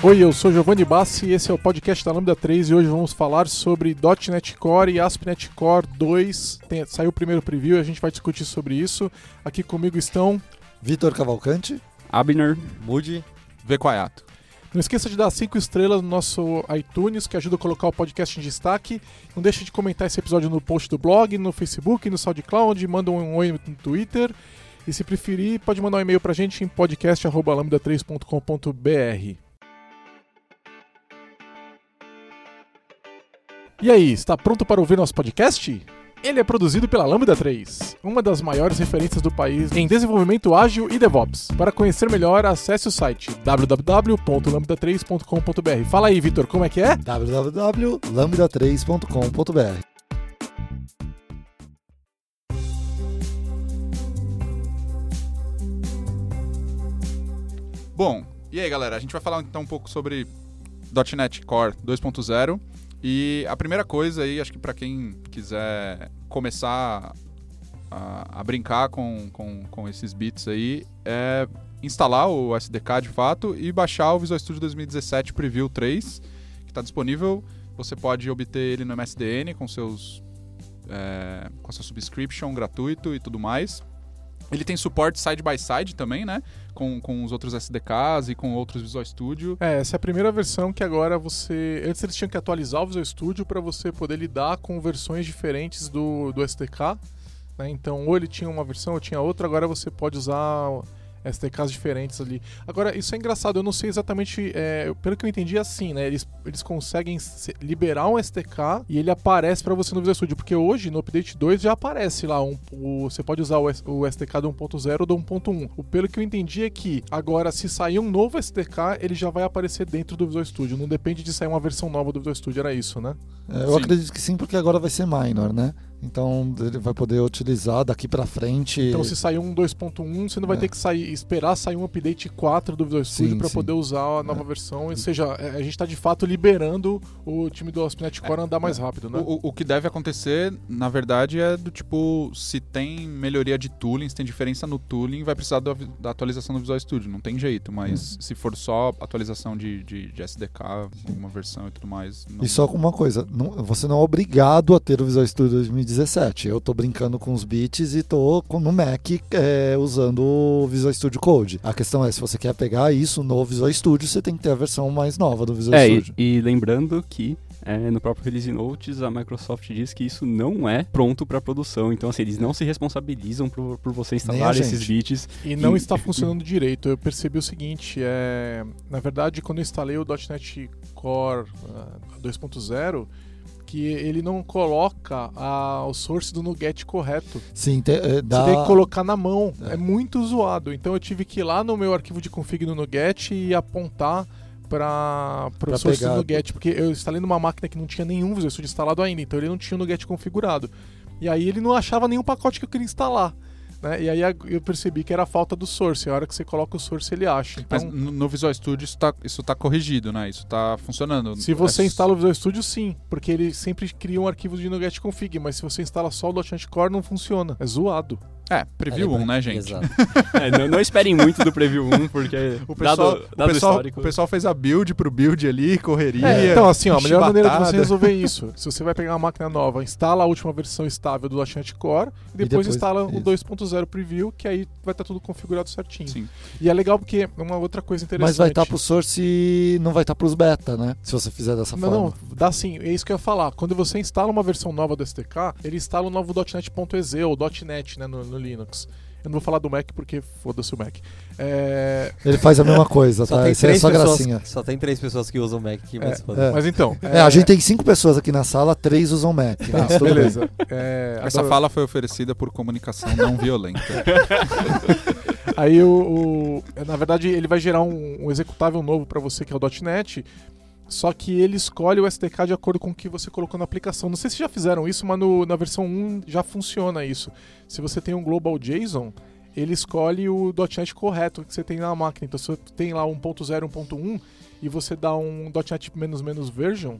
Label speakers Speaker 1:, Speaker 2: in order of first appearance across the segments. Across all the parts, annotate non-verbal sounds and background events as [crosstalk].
Speaker 1: Oi, eu sou Giovanni Bassi e esse é o podcast da Lambda 3 e hoje vamos falar sobre .NET Core e ASP.NET Core 2. Tem, saiu o primeiro preview e a gente vai discutir sobre isso. Aqui comigo estão...
Speaker 2: Vitor Cavalcante.
Speaker 3: Abner.
Speaker 4: Mude.
Speaker 3: Vequayato.
Speaker 1: Não esqueça de dar 5 estrelas no nosso iTunes, que ajuda a colocar o podcast em destaque. Não deixe de comentar esse episódio no post do blog, no Facebook, no SoundCloud, manda um oi no Twitter. E se preferir, pode mandar um e-mail pra gente em podcast.lambda3.com.br. E aí, está pronto para ouvir nosso podcast? Ele é produzido pela Lambda 3, uma das maiores referências do país em desenvolvimento ágil e DevOps. Para conhecer melhor, acesse o site www.lambda3.com.br. Fala aí, Vitor, como é que é?
Speaker 2: www.lambda3.com.br.
Speaker 3: Bom, e aí galera, a gente vai falar então um pouco sobre .NET Core 2.0 e a primeira coisa aí, acho que para quem quiser começar a, a brincar com, com, com, esses bits aí, é instalar o SDK de fato e baixar o Visual Studio 2017 Preview 3, que está disponível. Você pode obter ele no MSDN com seus é, com a sua subscription gratuito e tudo mais. Ele tem suporte side by side também, né? Com, com os outros SDKs e com outros Visual Studio.
Speaker 1: É, essa é a primeira versão que agora você. Antes eles tinham que atualizar o Visual Studio para você poder lidar com versões diferentes do, do SDK. Né? Então, ou ele tinha uma versão ou tinha outra, agora você pode usar SDKs diferentes ali. Agora, isso é engraçado, eu não sei exatamente, é, pelo que eu entendi é assim, né? Eles, eles conseguem liberar um SDK e ele aparece para você no Visual Studio, porque hoje no Update 2 já aparece lá, um, o, você pode usar o, o SDK do 1.0 ou do 1.1. O pelo que eu entendi é que agora, se sair um novo SDK, ele já vai aparecer dentro do Visual Studio, não depende de sair uma versão nova do Visual Studio, era isso, né?
Speaker 2: É, eu sim. acredito que sim, porque agora vai ser minor, né? Então ele vai poder utilizar daqui para frente.
Speaker 1: Então se sair um 2.1, você não vai é. ter que sair, esperar sair um update 4 do Visual Studio para poder usar a nova é. versão. Ou seja, é, a gente está de fato liberando o time do ASP.NET Core a andar mais rápido, né?
Speaker 3: O, o, que deve acontecer, na verdade, é do tipo, se tem melhoria de tooling, se tem diferença no tooling, vai precisar do, da atualização do Visual Studio. Não tem jeito, mas hum. se for só atualização de, de, de SDK, uma versão e tudo mais.
Speaker 2: Não... E só com uma coisa, não, você não é obrigado a ter o Visual Studio 2019 2017. Eu tô brincando com os bits e tô no Mac é, usando o Visual Studio Code. A questão é, se você quer pegar isso no Visual Studio, você tem que ter a versão mais nova do Visual
Speaker 4: é,
Speaker 2: Studio.
Speaker 4: E, e lembrando que é, no próprio Release Notes, a Microsoft diz que isso não é pronto para produção. Então, assim, eles não se responsabilizam por, por você instalar esses bits.
Speaker 1: E não e... está funcionando direito. Eu percebi o seguinte: é... na verdade, quando eu instalei o .NET Core uh, 2.0, que ele não coloca a, o source do Nuget correto.
Speaker 2: Sim, te, é,
Speaker 1: dá... Você tem que colocar na mão. É. é. muito zoado. Então eu tive que ir lá no meu arquivo de config no Nuget e apontar para o source pegar... do Nuget, porque eu instalei numa máquina que não tinha nenhum Visual Studio instalado ainda, então ele não tinha o Nuget configurado. E aí ele não achava nenhum pacote que eu queria instalar. Né? E aí eu percebi que era a falta do source. A hora que você coloca o source, ele acha.
Speaker 3: Então, Mas no Visual Studio isso está isso tá corrigido, né? Isso está funcionando.
Speaker 1: Se você é... instala o Visual Studio, sim. Porque ele sempre cria um arquivo de NuGet config. Mas se você instala só o .NET Core, não funciona. É zoado.
Speaker 3: É, Preview 1, né, gente? Exato. [laughs]
Speaker 4: é, não, não, esperem muito do Preview 1, porque
Speaker 3: o pessoal, dado, dado o, pessoal, histórico... o pessoal fez a build pro build ali, correria.
Speaker 1: É, então, assim, ó, a melhor maneira de você resolver isso, se você vai pegar uma máquina nova, instala a última versão estável do .NET Core e depois, e depois instala isso. o 2.0 Preview, que aí vai estar tá tudo configurado certinho. Sim. E é legal porque uma outra coisa interessante...
Speaker 2: Mas vai estar tá pro source e não vai estar tá pros beta, né? Se você fizer dessa
Speaker 1: não,
Speaker 2: forma.
Speaker 1: Não, dá sim. É isso que eu ia falar. Quando você instala uma versão nova do SDK, ele instala o novo .NET.exe ou .NET né, no, no Linux. Eu não vou falar do Mac porque foda-se o Mac. É...
Speaker 2: Ele faz a mesma [laughs] coisa, só tá? Tem três é só
Speaker 5: pessoas,
Speaker 2: gracinha.
Speaker 5: Só tem três pessoas que usam Mac aqui, mas
Speaker 1: é, é. Mas então.
Speaker 2: É, a gente tem cinco pessoas aqui na sala, três usam Mac.
Speaker 1: Tá, beleza.
Speaker 3: É, Essa agora... fala foi oferecida por comunicação não violenta. [laughs]
Speaker 1: Aí o, o, Na verdade, ele vai gerar um, um executável novo para você que é o .NET só que ele escolhe o SDK de acordo com o que você colocou na aplicação. Não sei se já fizeram isso, mas no, na versão 1 já funciona isso. Se você tem um Global JSON, ele escolhe o .NET correto que você tem na máquina. Então, se você tem lá 1.0, 1.1 e você dá um .NET menos menos version,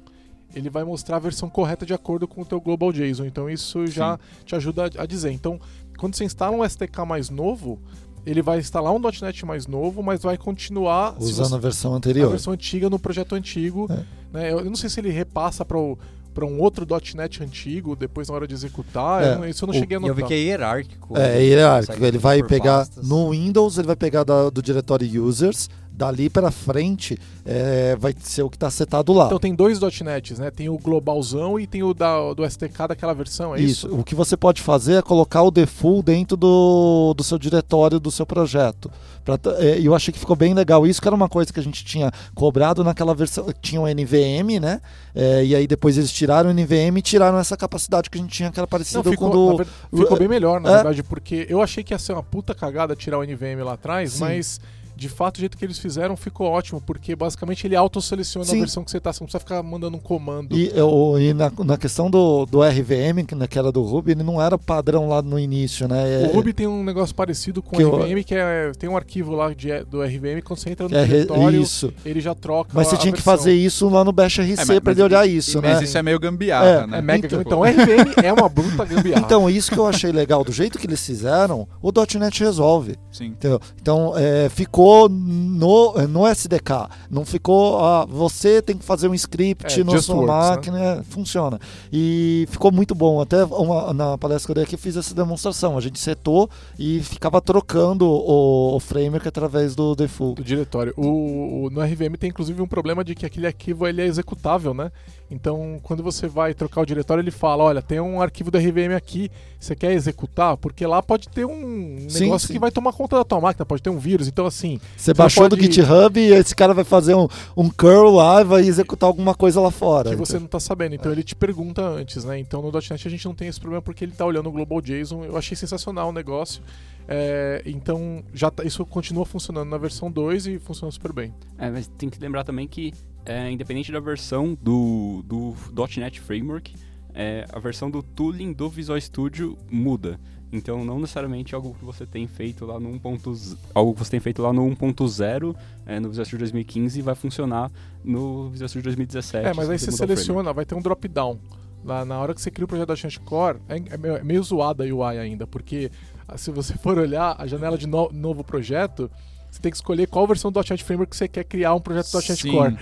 Speaker 1: ele vai mostrar a versão correta de acordo com o teu Global JSON. Então, isso já Sim. te ajuda a dizer. Então, quando você instala um SDK mais novo, ele vai instalar um .NET mais novo, mas vai continuar
Speaker 2: usando
Speaker 1: você,
Speaker 2: a versão anterior.
Speaker 1: A versão antiga no projeto antigo. É. Né? Eu, eu, não sei se ele repassa para o para um outro .NET antigo, depois na hora de executar. É, eu isso eu não cheguei a notar.
Speaker 5: Eu vi que é hierárquico.
Speaker 2: É, é hierárquico. Ele vai pegar pastas. no Windows, ele vai pegar da, do diretório users, dali para frente é, vai ser o que está setado lá.
Speaker 1: Então tem dois .NETs, né? Tem o globalzão e tem o da, do STK daquela versão, é isso?
Speaker 2: Isso. O que você pode fazer é colocar o default dentro do, do seu diretório do seu projeto. Pra, é, eu achei que ficou bem legal isso, que era uma coisa que a gente tinha cobrado naquela versão. Tinha o NVM, né? É, e aí depois eles tiraram o NVM e tiraram essa capacidade que a gente tinha, que era parecida
Speaker 1: Não, ficou,
Speaker 2: com
Speaker 1: do. Ficou bem melhor, na é? verdade, porque eu achei que ia ser uma puta cagada tirar o NVM lá atrás, Sim. mas de fato, o jeito que eles fizeram ficou ótimo, porque basicamente ele autoseleciona a versão que você está, você não precisa ficar mandando um comando.
Speaker 2: E, eu, e na, na, questão do, do RVM, que, era do Ruby, ele não era padrão lá no início, né?
Speaker 1: É, o Ruby tem um negócio parecido com o RVM, eu, que é, tem um arquivo lá de, do RVM, quando você entra no é, diretório, isso. ele já troca
Speaker 2: Mas você tinha que fazer isso lá no Bash RC é, para ele olhar isso,
Speaker 3: mas
Speaker 2: né?
Speaker 3: Mas isso é meio gambiarra, é, né?
Speaker 1: É mega, então, então, RVM [laughs] é uma bruta gambiarra.
Speaker 2: Então, isso que eu achei legal, do jeito que eles fizeram, o .NET resolve.
Speaker 3: Sim.
Speaker 2: Entendeu? Então, é, ficou no no, no SDK. Não ficou, ah, você tem que fazer um script é, na sua works, né? máquina, né? funciona. E ficou muito bom. Até uma, na palestra que eu dei aqui, fiz essa demonstração. A gente setou e ficava trocando o, o framework através do default.
Speaker 1: Do diretório. O, o, no RVM tem inclusive um problema de que aquele arquivo ele é executável, né? Então, quando você vai trocar o diretório, ele fala: olha, tem um arquivo do RVM aqui, você quer executar? Porque lá pode ter um negócio sim. que vai tomar conta da tua máquina, pode ter um vírus. Então, assim.
Speaker 2: Você, você baixou pode... do GitHub e esse cara vai fazer um, um curl lá e vai executar alguma coisa lá fora.
Speaker 1: Que
Speaker 2: então.
Speaker 1: você não está sabendo. Então, é. ele te pergunta antes, né? Então, no .NET a gente não tem esse problema porque ele está olhando o Global JSON. Eu achei sensacional o negócio. É, então, já tá, isso continua funcionando na versão 2 e funciona super bem.
Speaker 4: É, mas tem que lembrar também que é, independente da versão do, do .NET Framework, é, a versão do tooling do Visual Studio muda. Então, não necessariamente algo que você tem feito lá no 1.0, algo que você tem feito lá no 1.0, é, no Visual Studio 2015 vai funcionar no Visual Studio 2017.
Speaker 1: É, mas aí você seleciona, vai ter um drop-down. Na, na hora que você cria o projeto da Chance Core, é, é, meio, é meio zoada a UI ainda, porque ah, se você [laughs] for olhar a janela de no, novo projeto, você tem que escolher qual versão do .NET Framework você quer criar um projeto do .NET Core.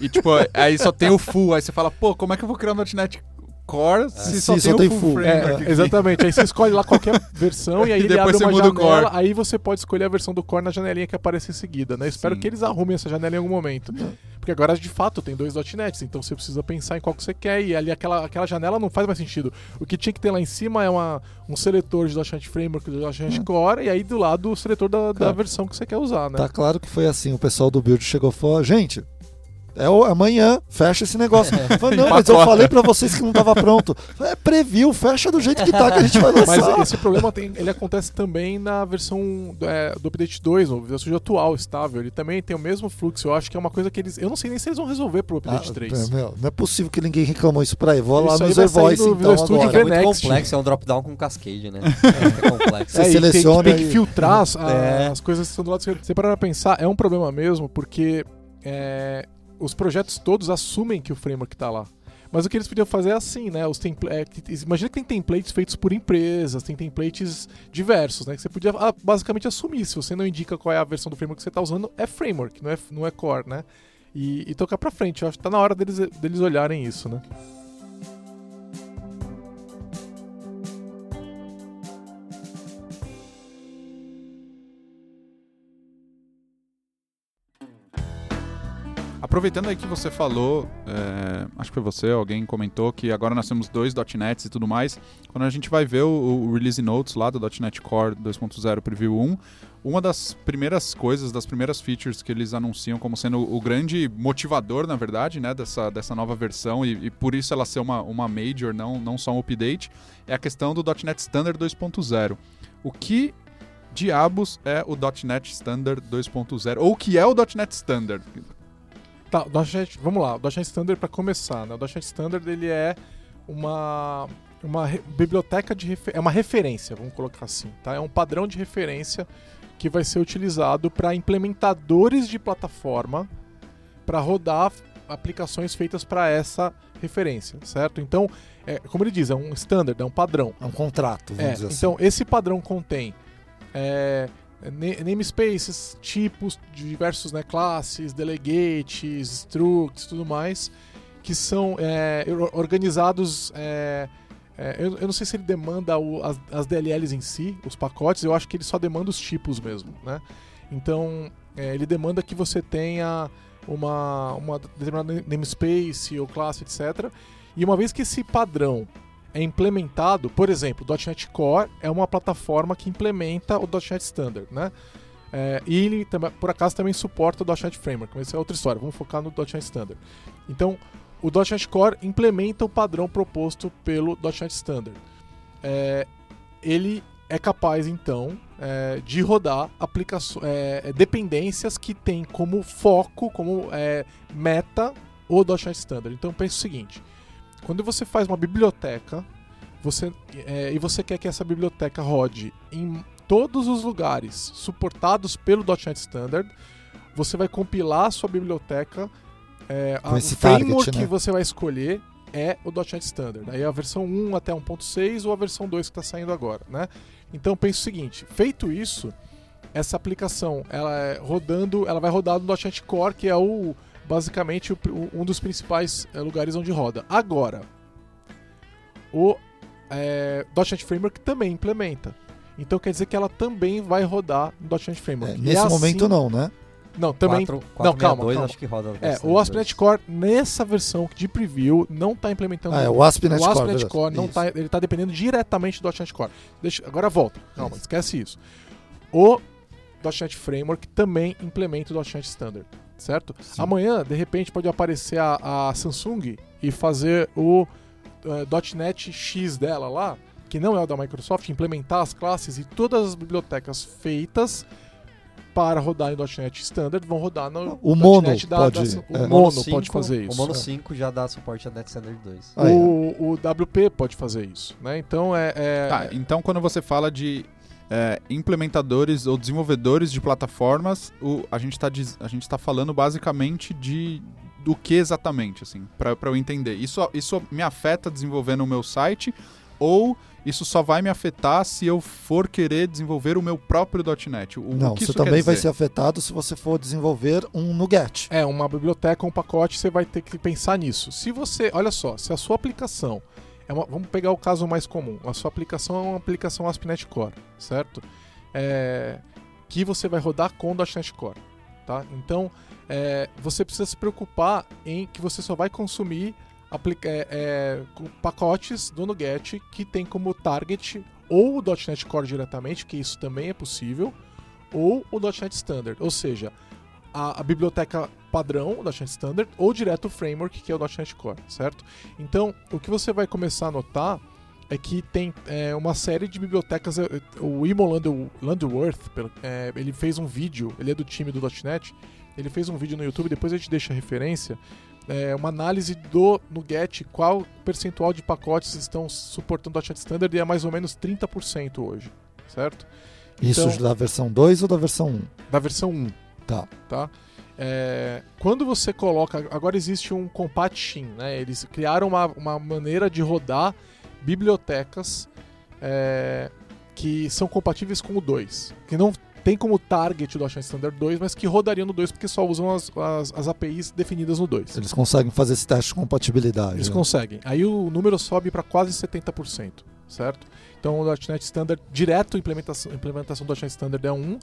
Speaker 3: E tipo, aí só tem o full, aí você fala, pô, como é que eu vou criar um .NET Core se é, só, tem, só tem full, full.
Speaker 1: É, exatamente, aí você escolhe lá qualquer [laughs] versão e aí e ele abre uma janela, aí você pode escolher a versão do Core na janelinha que aparece em seguida, né? espero Sim. que eles arrumem essa janela em algum momento. Porque agora, de fato, tem dois .NETs, então você precisa pensar em qual que você quer e ali aquela, aquela janela não faz mais sentido. O que tinha que ter lá em cima é uma, um seletor de .NET Framework, do .NET é. Core, e aí do lado o seletor da, da versão que você quer usar, né?
Speaker 2: Tá claro que foi assim, o pessoal do Build chegou e falou, gente, é o, amanhã, fecha esse negócio. [laughs] Falei, não, mas eu falei para vocês que não estava pronto. É preview, fecha do jeito que tá que a gente vai lançar.
Speaker 1: Mas esse problema tem, ele acontece também na versão é, do Update 2, no versão atual, estável. Ele também tem o mesmo fluxo. Eu acho que é uma coisa que eles. Eu não sei nem se eles vão resolver pro Update ah, 3.
Speaker 2: Meu, não é possível que ninguém reclamou isso pra aí. Vou lá no Z-Voice então.
Speaker 5: Agora. É muito complexo, é um drop-down com cascade, né? [laughs] é complexo.
Speaker 1: Você é, seleciona. Tem, tem, que filtrar as, [laughs] é. as coisas que estão do lado esquerdo. Você parar pra pensar, é um problema mesmo, porque. É, os projetos todos assumem que o framework está lá. Mas o que eles podiam fazer é assim, né? Os é, imagina que tem templates feitos por empresas, tem templates diversos, né? Que você podia ah, basicamente assumir. Se você não indica qual é a versão do framework que você está usando, é framework, não é, não é core, né? E, e tocar para frente. Eu acho que tá na hora deles, deles olharem isso, né?
Speaker 3: Aproveitando aí que você falou, é, acho que foi você, alguém comentou que agora nós temos dois .NETs e tudo mais. Quando a gente vai ver o, o Release Notes lá do .NET Core 2.0 Preview 1, uma das primeiras coisas, das primeiras features que eles anunciam como sendo o grande motivador, na verdade, né, dessa, dessa nova versão, e, e por isso ela ser uma, uma major, não, não só um update, é a questão do .NET Standard 2.0. O que diabos é o .NET Standard 2.0? Ou o que é o .NET Standard?
Speaker 1: Tá, o .NET, vamos lá, o .NET Standard para começar, né? O .NET Standard ele é uma uma biblioteca de é uma referência, vamos colocar assim, tá? É um padrão de referência que vai ser utilizado para implementadores de plataforma para rodar aplicações feitas para essa referência, certo? Então, é, como ele diz, é um standard, é um padrão.
Speaker 2: É um contrato,
Speaker 1: vamos é, dizer assim. Então, esse padrão contém é, namespaces, tipos, diversos né, classes, delegates, structs, tudo mais, que são é, or- organizados. é, é, eu, eu não sei se ele demanda o- as, as DLLs em si, os pacotes, eu acho que ele só demanda os tipos mesmo, né? Então, é, ele demanda que você tenha uma, uma determinada namespace ou classe, etc. E uma vez que esse padrão é implementado, por exemplo, o .NET Core é uma plataforma que implementa o .NET Standard, né? É, e ele, por acaso, também suporta o .NET Framework, mas isso é outra história. Vamos focar no .NET Standard. Então, o .NET Core implementa o padrão proposto pelo .NET Standard. É, ele é capaz, então, é, de rodar aplicações, é, dependências que tem como foco, como é, meta, o .NET Standard. Então, pense o seguinte: quando você faz uma biblioteca, você, é, e você quer que essa biblioteca rode em todos os lugares suportados pelo .NET Standard, você vai compilar a sua biblioteca. É, a- o framework
Speaker 2: target, né?
Speaker 1: que você vai escolher é o .NET Standard. Aí a versão 1 até 1.6 ou a versão 2 que está saindo agora, né? Então pense o seguinte, feito isso, essa aplicação, ela é rodando, ela vai rodar no .NET Core, que é o basicamente o o- um dos principais eh, lugares onde roda. Agora, o é, .NET Framework também implementa. Então quer dizer que ela também vai rodar no .NET Framework.
Speaker 2: É,
Speaker 1: E
Speaker 2: nesse
Speaker 1: assim-
Speaker 2: momento não, né?
Speaker 1: Não, também.
Speaker 5: 4,
Speaker 1: não, calma,
Speaker 5: 462
Speaker 1: calma.
Speaker 5: acho que roda.
Speaker 1: É, o ASP.NET
Speaker 5: 2.
Speaker 1: Core nessa versão de preview não está implementando
Speaker 2: Ah, é o ASP.NET
Speaker 1: o
Speaker 2: Core.
Speaker 1: ASP.NET
Speaker 2: verdade.
Speaker 1: Core não
Speaker 2: Isso.
Speaker 1: tá, ele está dependendo diretamente do .NET Core. Deixa, agora volta, calma, esquece isso. O .NET Framework também implementa o .NET Standard, certo?
Speaker 2: Sim.
Speaker 1: Amanhã, de repente, pode aparecer a, a Samsung e fazer o eh, .NET X dela lá, que não é o da Microsoft, implementar as classes e todas as bibliotecas feitas para rodar em .NET Standard vão rodar no
Speaker 2: O Mono
Speaker 1: .NET da,
Speaker 2: pode-
Speaker 1: da- o
Speaker 2: é.
Speaker 1: Mono
Speaker 5: cinco-
Speaker 1: pode fazer isso.
Speaker 5: O Mono
Speaker 1: é.
Speaker 5: 5 já dá suporte a Net Standard 2.
Speaker 2: Aí, ó.
Speaker 1: O, o WP pode fazer isso, né? Então é. é-
Speaker 3: Tá, então quando você fala de é, implementadores ou desenvolvedores de plataformas, o, a gente está falando basicamente de do que exatamente, assim, para eu entender. Isso, isso me afeta desenvolvendo o meu site ou isso só vai me afetar se eu for querer desenvolver o meu próprio .NET? O, o
Speaker 2: Não,
Speaker 3: que
Speaker 2: você também vai ser afetado se você for desenvolver um NuGet.
Speaker 1: É, uma biblioteca, um pacote, você vai ter que pensar nisso. Se você, olha só, se a sua aplicação é uma, vamos pegar o caso mais comum. A sua aplicação é uma aplicação ASP.NET Core, certo? É, que você vai rodar com o .NET Core, tá? Então, é, você precisa se preocupar em que você só vai consumir é, é, pacotes do NuGet que tem como target ou o .NET Core diretamente, que isso também é possível, ou o .NET Standard, ou seja, a, a biblioteca padrão, o .NET Standard, ou direto o framework, que é o .NET Core, certo? Então, o que você vai começar a notar é que tem é, uma série de bibliotecas. é, O Imo Land- Landworth, é, ele fez um vídeo, ele é do time do .NET, ele fez um vídeo no YouTube, depois a gente deixa a referência, é, uma análise do NuGet, qual percentual de pacotes estão suportando o .NET Standard, e é mais ou menos 30% hoje, certo?
Speaker 2: Isso
Speaker 1: Então-
Speaker 2: da versão 2 ou da versão 1?
Speaker 1: Da versão 1
Speaker 2: Tá.
Speaker 1: tá? É, quando você coloca. Agora existe um Compaction, né? Eles criaram uma, uma maneira de rodar bibliotecas é, que são compatíveis com o 2. Que não tem como target o .NET Standard 2, mas que rodariam no 2 porque só usam as, as, as APIs definidas no 2.
Speaker 2: Eles conseguem fazer esse teste de compatibilidade.
Speaker 1: Eles
Speaker 2: né?
Speaker 1: conseguem. Aí o número sobe para quase 70%, certo? Então o .NET Standard, direto implementação, implementação do .NET Standard é 1, é,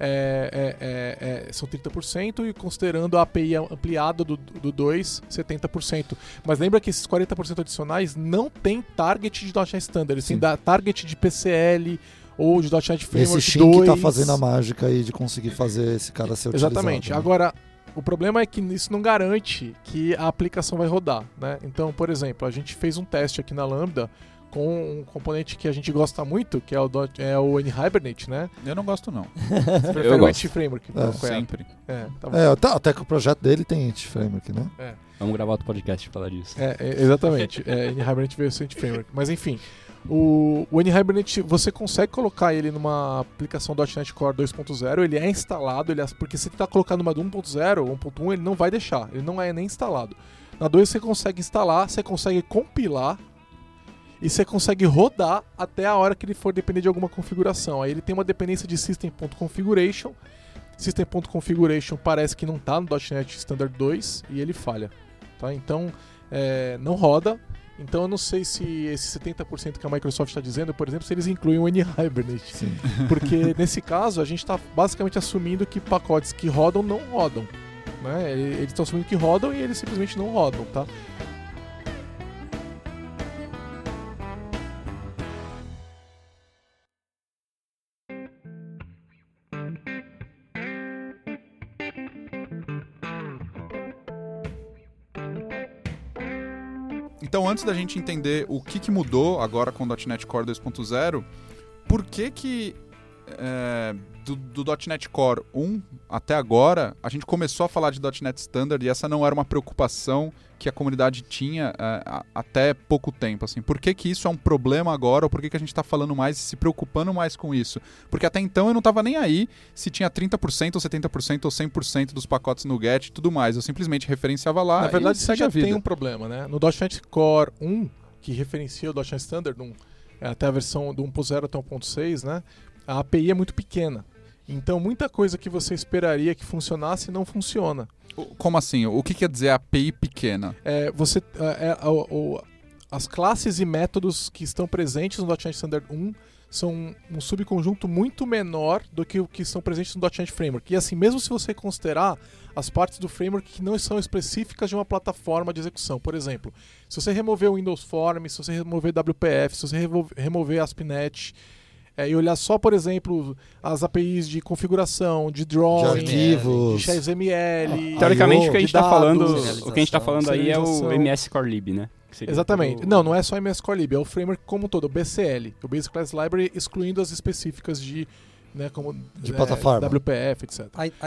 Speaker 1: é, é, é, são 30%, e considerando a API ampliada do, do 2, 70%. Mas lembra que esses 40% adicionais não tem target de .NET Standard, eles têm
Speaker 2: Sim.
Speaker 1: da- target de PCL ou de .NET Framework
Speaker 2: Esse Shin que tá
Speaker 1: 2.
Speaker 2: fazendo a mágica aí de conseguir fazer esse cara ser utilizado.
Speaker 1: Exatamente.
Speaker 2: né?
Speaker 1: Agora, o problema é que isso não garante que a aplicação vai rodar, né? Então, por exemplo, a gente fez um teste aqui na Lambda com um componente que a gente gosta muito, que é o, dot- é o NHibernate, né?
Speaker 3: Eu não gosto não, [laughs]
Speaker 1: Você prefere o
Speaker 4: gosto.
Speaker 1: Anti-Framework? então,
Speaker 2: É,
Speaker 1: é?
Speaker 3: sempre.
Speaker 1: É, tá bom.
Speaker 2: É, tá- até que o projeto dele tem anti-framework, né?
Speaker 4: Vamos gravar outro podcast pra falar disso.
Speaker 1: É, é, exatamente. É, NHibernate veio ser anti-framework. Mas enfim, o, o NHibernate, você consegue colocar ele numa aplicação .NET Core 2.0, ele é instalado, ele é- porque se tentar colocar numa do 1.0 ou 1.1, ele não vai deixar, ele não é nem instalado. Na 2 você consegue instalar, você consegue compilar, e você consegue rodar até a hora que ele for depender de alguma configuração. Aí ele tem uma dependência de system.configuration. System.configuration parece que não está no .NET Standard 2 e ele falha. Tá? Então, é, não roda. Então eu não sei se esse 70% que a Microsoft está dizendo, por exemplo, se eles incluem o N-Hibernate.
Speaker 2: Sim. [laughs]
Speaker 1: Porque nesse caso a gente está basicamente assumindo que pacotes que rodam não rodam. Né? Eles estão assumindo que rodam e eles simplesmente não rodam, tá?
Speaker 3: Então, antes da gente entender o que, que mudou agora com o .NET Core 2.0, por que que é, do, do .NET Core 1 até agora a gente começou a falar de .NET Standard e essa não era uma preocupação que a comunidade tinha é, até pouco tempo, assim. Por que que isso é um problema agora ou por que que a gente está falando mais e se preocupando mais com isso? Porque até então eu não estava nem aí se tinha 30% ou 70% ou 100% dos pacotes no GET e tudo mais. Eu simplesmente referenciava lá
Speaker 1: Na verdade,
Speaker 3: segue
Speaker 1: já tem um problema, né? No .NET Core 1, que referencia o .NET Standard, um, é até a versão do 1.0 até 1.6, né? A API é muito pequena. Então, muita coisa que você esperaria que funcionasse não funciona.
Speaker 3: Como assim? O que quer dizer API pequena?
Speaker 1: É, você, é, é, o- o- as classes e métodos que estão presentes no .NET Standard 1 são um, subconjunto muito menor do que o que estão presentes no .NET Framework. E assim, mesmo se você considerar as partes do framework que não são específicas de uma plataforma de execução. Por exemplo, se você remover o Windows Form, se você remover WPF, se você remover ASP.NET, é, e olhar só, por exemplo, as APIs de configuração, de drawing,
Speaker 2: De arquivos.
Speaker 1: de XML.
Speaker 4: Teoricamente, o que a gente tá falando, o que a gente tá falando aí é o. MS Core Lib, né?
Speaker 1: Exatamente.
Speaker 4: todo-
Speaker 1: Não, não é só MS Core Lib, é o framework como um todo, o BCL, o Basic Class Library, excluindo as específicas de, né, como
Speaker 2: De
Speaker 1: é,
Speaker 2: plataforma.
Speaker 1: WPF, etc.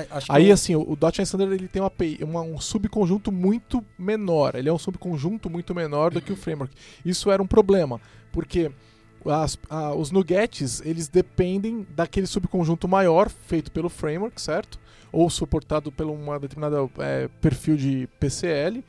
Speaker 5: Acho que
Speaker 1: Aí,
Speaker 5: eu-
Speaker 1: assim, o, o .NET Standard ele tem uma API, uma- um subconjunto muito menor. Ele é um subconjunto muito menor do que o framework. Isso era um problema, porque as- a- os nuggets, eles dependem daquele subconjunto maior feito pelo framework, certo? Ou suportado por uma determinada é, perfil de PCL.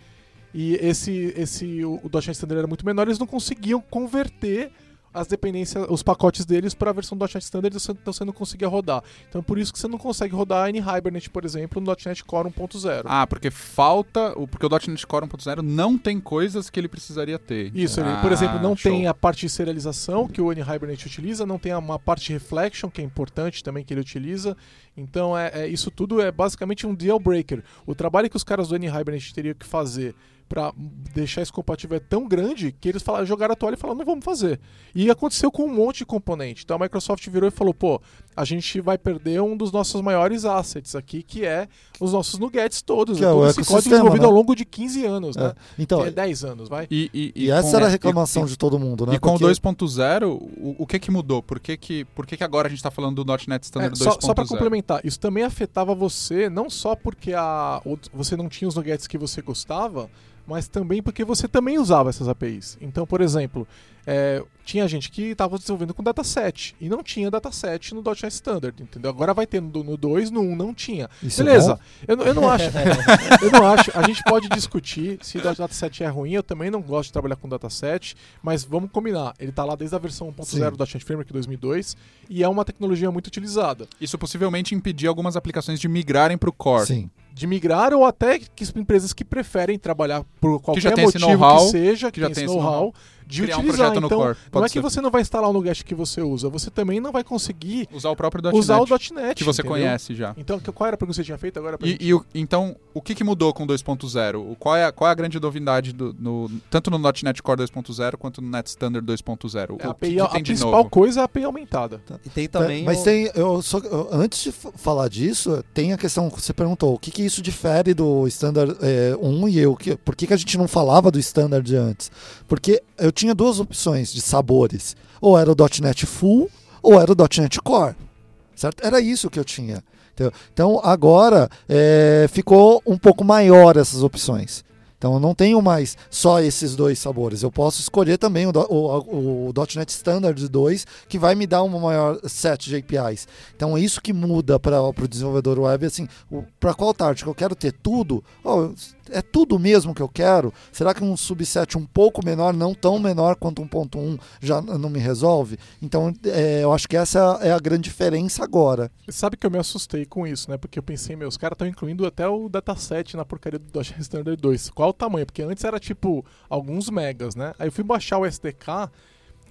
Speaker 1: E esse, esse o, o .NET Standard era muito menor, eles não conseguiam converter as dependências, os pacotes deles para a versão do .NET Standard, então você não conseguia rodar. Então por isso que você não consegue rodar N-Hibernate, por exemplo, no .NET Core 1.0.
Speaker 3: Ah, porque falta. o- Porque o .NET Core 1.0 não tem coisas que ele precisaria ter.
Speaker 1: Isso, ele,
Speaker 3: Ah,
Speaker 1: por exemplo, não
Speaker 3: show.
Speaker 1: tem a parte de serialização que o N-Hibernate utiliza, não tem uma parte de reflection, que é importante também que ele utiliza. Então, é, é- isso tudo é basicamente um deal breaker. O trabalho que os caras do N-Hibernate teriam que fazer para deixar isso compatível é tão grande que eles falaram, jogaram a toalha e falaram, não vamos fazer. E aconteceu com um monte de componente. Então a Microsoft virou e falou, pô, a gente vai perder um dos nossos maiores assets aqui, que é os nossos nuggets todos.
Speaker 2: Que
Speaker 1: né?
Speaker 2: é o
Speaker 1: Todo esse código desenvolvido
Speaker 2: né?
Speaker 1: ao longo de 15 anos, né?
Speaker 2: É. Então,
Speaker 1: Que é 10 anos, vai.
Speaker 3: E, e,
Speaker 2: e essa
Speaker 3: com-
Speaker 2: era a reclamação
Speaker 3: e-
Speaker 2: de todo mundo, né?
Speaker 3: E com o
Speaker 2: Porque-
Speaker 3: 2.0, o, o que que mudou? Por que que, por que que agora a gente está falando do .NET Standard
Speaker 1: É, só,
Speaker 3: 2.0?
Speaker 1: só para complementar, isso também afetava você, não só porque a, você não tinha os nuggets que você gostava, mas também porque você também usava essas APIs. Então, por exemplo, é, tinha gente que estava desenvolvendo com dataset e não tinha dataset no .NET Standard, entendeu? Agora vai ter no, no 2, no 1 não tinha.
Speaker 2: Isso é
Speaker 1: Beleza,
Speaker 2: bom?
Speaker 1: eu, não- eu não acho. [laughs] eu não acho. A gente pode discutir se o dataset é ruim. Eu também não gosto de trabalhar com dataset, mas vamos combinar. Ele está lá desde a versão 1.0 do .NET Framework 2002 e é uma tecnologia muito utilizada.
Speaker 3: Isso possivelmente impedir algumas aplicações de migrarem para o Core.
Speaker 2: Sim.
Speaker 1: De migrar ou até que empresas que preferem trabalhar por qualquer motivo que seja,
Speaker 3: que já
Speaker 1: tem esse know-how, de
Speaker 3: criar um
Speaker 1: utilizar.
Speaker 3: projeto no
Speaker 1: então,
Speaker 3: Core.
Speaker 1: não é que você não vai instalar o Nuget que você usa, você também não vai conseguir
Speaker 3: Usar o próprio .NET.
Speaker 1: usar o .NET.
Speaker 3: que você
Speaker 1: entendeu?
Speaker 3: conhece já.
Speaker 1: Então, qual era a pergunta que você tinha feito agora? pra
Speaker 3: E,
Speaker 1: gente?
Speaker 3: e o- então, o que, que mudou com o 2.0? O- Qual é, a- qual é a grande novidade, do, no, tanto no .NET Core 2.0 quanto no Net Standard 2.0?
Speaker 1: É, a,
Speaker 3: O que,
Speaker 1: API,
Speaker 3: que
Speaker 1: a principal
Speaker 3: novo?
Speaker 1: coisa é a API aumentada.
Speaker 5: E tem também.
Speaker 2: Mas
Speaker 5: o-
Speaker 2: tem, eu só, eu- antes de falar disso, tem a questão que você perguntou, o que, que isso difere do Standard é, 1 e eu? Que, por que, que a gente não falava do Standard antes? Porque eu tinha duas opções de sabores. Ou era o .NET Full, ou era o .NET Core. Certo? Era isso que eu tinha. Então agora é, ficou um pouco maior essas opções. Então eu não tenho mais só esses dois sabores. Eu posso escolher também o, o, o, .NET Standard 2, que vai me dar uma maior set de APIs. Então é isso que muda para o desenvolvedor web, assim, para qual target eu quero ter tudo, ó, é tudo mesmo que eu quero? Será que um subset um pouco menor, não tão menor quanto 1.1 já não me resolve? Então é, eu acho que essa é a grande diferença agora.
Speaker 1: Sabe que eu me assustei com isso, né? Porque eu pensei, meus caras estão incluindo até o dataset na porcaria do .NET Standard 2. Qual o tamanho? Porque antes era tipo alguns megas, né? Aí eu fui baixar o SDK,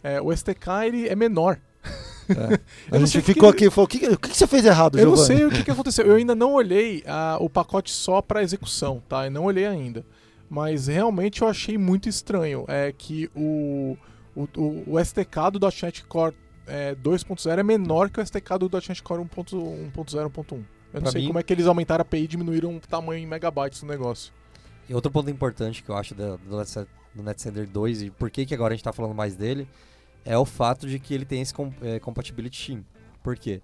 Speaker 1: é, o SDK ele é menor. [laughs]
Speaker 2: A
Speaker 1: Eu não
Speaker 2: gente ficou
Speaker 1: que-
Speaker 2: aqui e falou: o que, o que você fez errado,
Speaker 1: Eu não
Speaker 2: Giovanni?
Speaker 1: sei o que, que aconteceu. Eu ainda não olhei ah, o pacote só para execução, tá? Eu não olhei ainda. Mas realmente eu achei muito estranho. É que o, o, o, o SDK do .NET Core é, 2.0 é menor que o SDK do .NET Core 1.0, 1.1. Eu não
Speaker 5: Pra
Speaker 1: sei
Speaker 5: mim-
Speaker 1: como é que eles aumentaram a API e diminuíram o tamanho em megabytes do negócio.
Speaker 5: E outro ponto importante que eu acho do, do, Net- do NetSender 2 e por que, que agora a gente tá falando mais dele é o fato de que ele tem esse com, é, compatibility team. Por quê?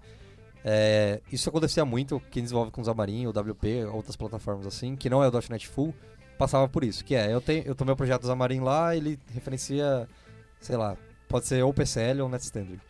Speaker 5: É, isso acontecia muito, quem desenvolve com Xamarin, o WP, outras plataformas assim, que não é o .NET Full, passava por isso. Que é, eu tenho eu tomei o projeto Xamarin lá, ele referencia, sei lá, pode ser ou PCL ou NetStandard.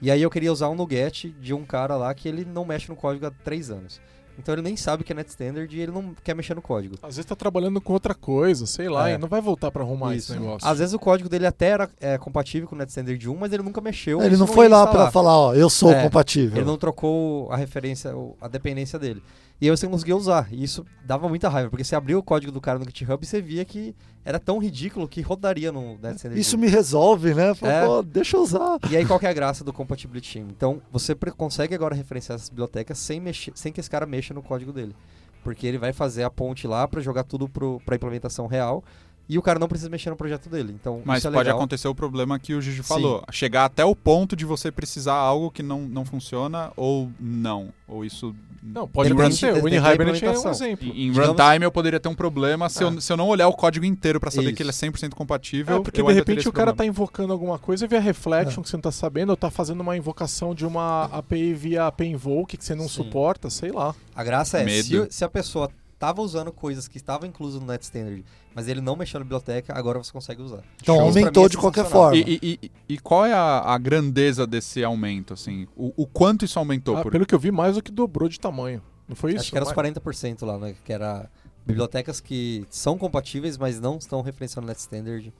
Speaker 5: E aí eu queria usar um Nuget de um cara lá que ele não mexe no código há três anos. Então ele nem sabe o que é NetStandard e ele não quer mexer no código.
Speaker 1: Às vezes tá trabalhando com outra coisa, sei lá,
Speaker 5: É.
Speaker 1: e não vai voltar para arrumar
Speaker 5: Isso.
Speaker 1: esse negócio.
Speaker 5: Às vezes o código dele até era é, compatível com o NetStandard 1, mas ele nunca mexeu.
Speaker 2: Ele
Speaker 5: isso
Speaker 2: não foi lá para falar: ó, eu sou
Speaker 5: É,
Speaker 2: compatível.
Speaker 5: Ele não trocou a referência, a dependência dele. E aí você não conseguia usar. E isso dava muita raiva, porque você abriu o código do cara no GitHub e você via que era tão ridículo que rodaria no NetStandard
Speaker 2: Isso
Speaker 5: 1.
Speaker 2: me resolve, né? Fala,
Speaker 5: É.
Speaker 2: Pô, deixa eu usar.
Speaker 5: E aí qual que é a graça do Compatibility Team? Então você consegue agora referenciar essas bibliotecas sem, mexer, sem que esse cara mexa no código dele. Porque ele vai fazer a ponte lá para jogar tudo para implementação real e o cara não precisa mexer no projeto dele. Então
Speaker 3: Mas
Speaker 5: isso é
Speaker 3: pode
Speaker 5: legal.
Speaker 3: acontecer o problema que o Gigi
Speaker 5: Sim.
Speaker 3: falou. Chegar até o ponto de você precisar algo que não, não funciona ou não. Ou isso.
Speaker 1: Não, pode acontecer. O Inhibernate é um exemplo.
Speaker 3: Em, runtime eu poderia ter um problema se, eu, se eu não olhar o código inteiro pra saber
Speaker 5: Isso.
Speaker 3: que ele é 100% compatível.
Speaker 1: É, porque
Speaker 3: eu
Speaker 1: de repente o cara tá
Speaker 3: problema.
Speaker 1: invocando alguma coisa via Reflection que você não tá sabendo, ou tá fazendo uma invocação de uma API via API Invoke que você não
Speaker 5: Sim.
Speaker 1: suporta, sei lá.
Speaker 5: A graça é, se, se a pessoa estava usando coisas que estavam inclusas no NetStandard, mas ele não mexeu na biblioteca, agora você consegue usar.
Speaker 2: Então
Speaker 5: Show.
Speaker 2: Aumentou
Speaker 5: é
Speaker 2: de qualquer forma.
Speaker 3: E, e- e- e qual é a, a grandeza desse aumento? Assim? O, o quanto isso aumentou?
Speaker 1: Ah,
Speaker 3: por...
Speaker 1: pelo que eu vi, mais do que dobrou de tamanho. Não foi isso?
Speaker 5: Acho que era os
Speaker 1: Mais-
Speaker 5: 40% lá, né? Que era bibliotecas que são compatíveis, mas não estão referenciando NetStandard.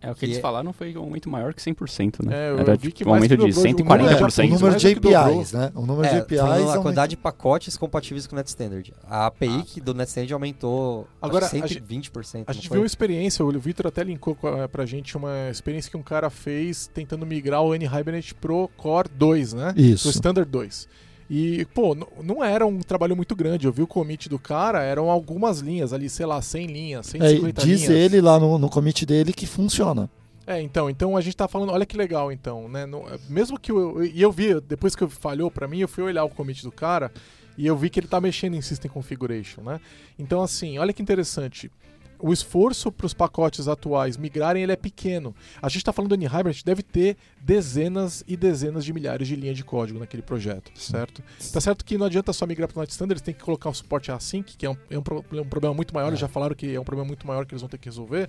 Speaker 4: É, o que
Speaker 5: Que
Speaker 4: eles
Speaker 5: é-
Speaker 4: falaram foi um aumento maior que 100%, né?
Speaker 1: É, eu
Speaker 4: Era
Speaker 1: vi que
Speaker 4: tipo, um
Speaker 1: mais
Speaker 4: aumento
Speaker 1: que
Speaker 4: de
Speaker 1: dobrou de um
Speaker 4: 140%.
Speaker 2: É, o número de. APIs, né? O número de
Speaker 5: É,
Speaker 2: APIs
Speaker 5: falando a quantidade de pacotes compatíveis com o NetStandard. A API que do NetStandard aumentou
Speaker 1: Agora,
Speaker 5: acho que
Speaker 1: a gente-
Speaker 5: 120%.
Speaker 1: A gente viu uma experiência, o Vitor até linkou com a- pra gente uma experiência que um cara fez tentando migrar o N-Hibernate pro Core 2, né? Pro
Speaker 2: Isso.
Speaker 1: Standard 2. E, pô, não era um trabalho muito grande. Eu vi o commit do cara, eram algumas linhas ali, sei lá, 100 linhas,
Speaker 2: É,
Speaker 1: 150
Speaker 2: diz
Speaker 1: linhas.
Speaker 2: ele lá no, no commit dele que funciona.
Speaker 1: É, então, então a gente tá falando, olha que legal, então, né? No- mesmo que eu, e eu vi, depois que falhou pra mim, eu fui olhar o commit do cara e eu vi que ele tá mexendo em System Configuration, né? Então, assim, olha que interessante. O esforço para os pacotes atuais migrarem ele é pequeno. A gente está falando do N-Hibernate, deve ter dezenas e dezenas de milhares de linhas de código naquele projeto, certo? Tá certo que não adianta só migrar para o Net Standard, tem que colocar o suporte async, que é um, é um, é um problema muito maior, eles já falaram que é um problema muito maior que eles vão ter que resolver.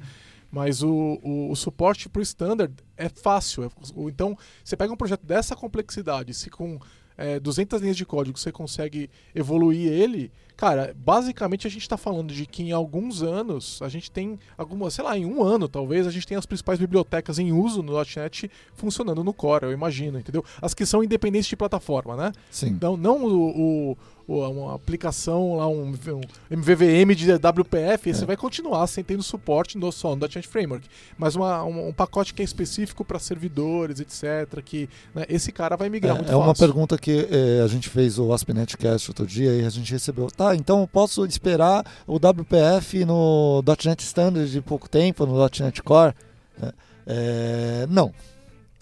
Speaker 1: Mas o, o, o suporte para o standard é fácil. É- então, você pega um projeto dessa complexidade, se com é, 200 linhas de código você consegue evoluir ele, cara, basicamente a gente está falando de que em alguns anos, a gente tem algumas, sei lá, em um ano talvez, a gente tem as principais bibliotecas em uso no .NET funcionando no Core, eu imagino, entendeu? As que são independentes de plataforma, né?
Speaker 2: Sim.
Speaker 1: Não, não o, o- uma aplicação lá, um, um MVVM de WPF, esse vai continuar sem tendo suporte no, só no .NET Framework. Mas uma- um, um pacote que é específico para servidores, etc. Que né, esse cara vai migrar muito
Speaker 2: É, é uma
Speaker 1: fácil.
Speaker 2: pergunta que eh, a gente fez o AspNet Cast outro dia e a gente recebeu. Tá, então eu posso esperar o WPF no .NET Standard de pouco tempo, no .NET Core? É, é, não.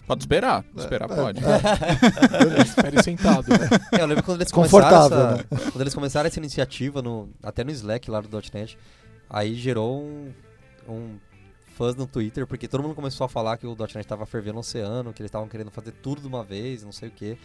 Speaker 3: Pode esperar. Esperar
Speaker 2: É,
Speaker 3: pode. [laughs]
Speaker 1: Espere sentado. né?
Speaker 5: É, eu lembro quando eles começaram
Speaker 2: Confortável,
Speaker 5: essa, quando eles começaram essa iniciativa no, até no Slack lá do .NET, aí gerou um, um fãs no Twitter, porque todo mundo começou a falar que o .NET estava fervendo no oceano, que eles estavam querendo fazer tudo de uma vez, não sei o quê.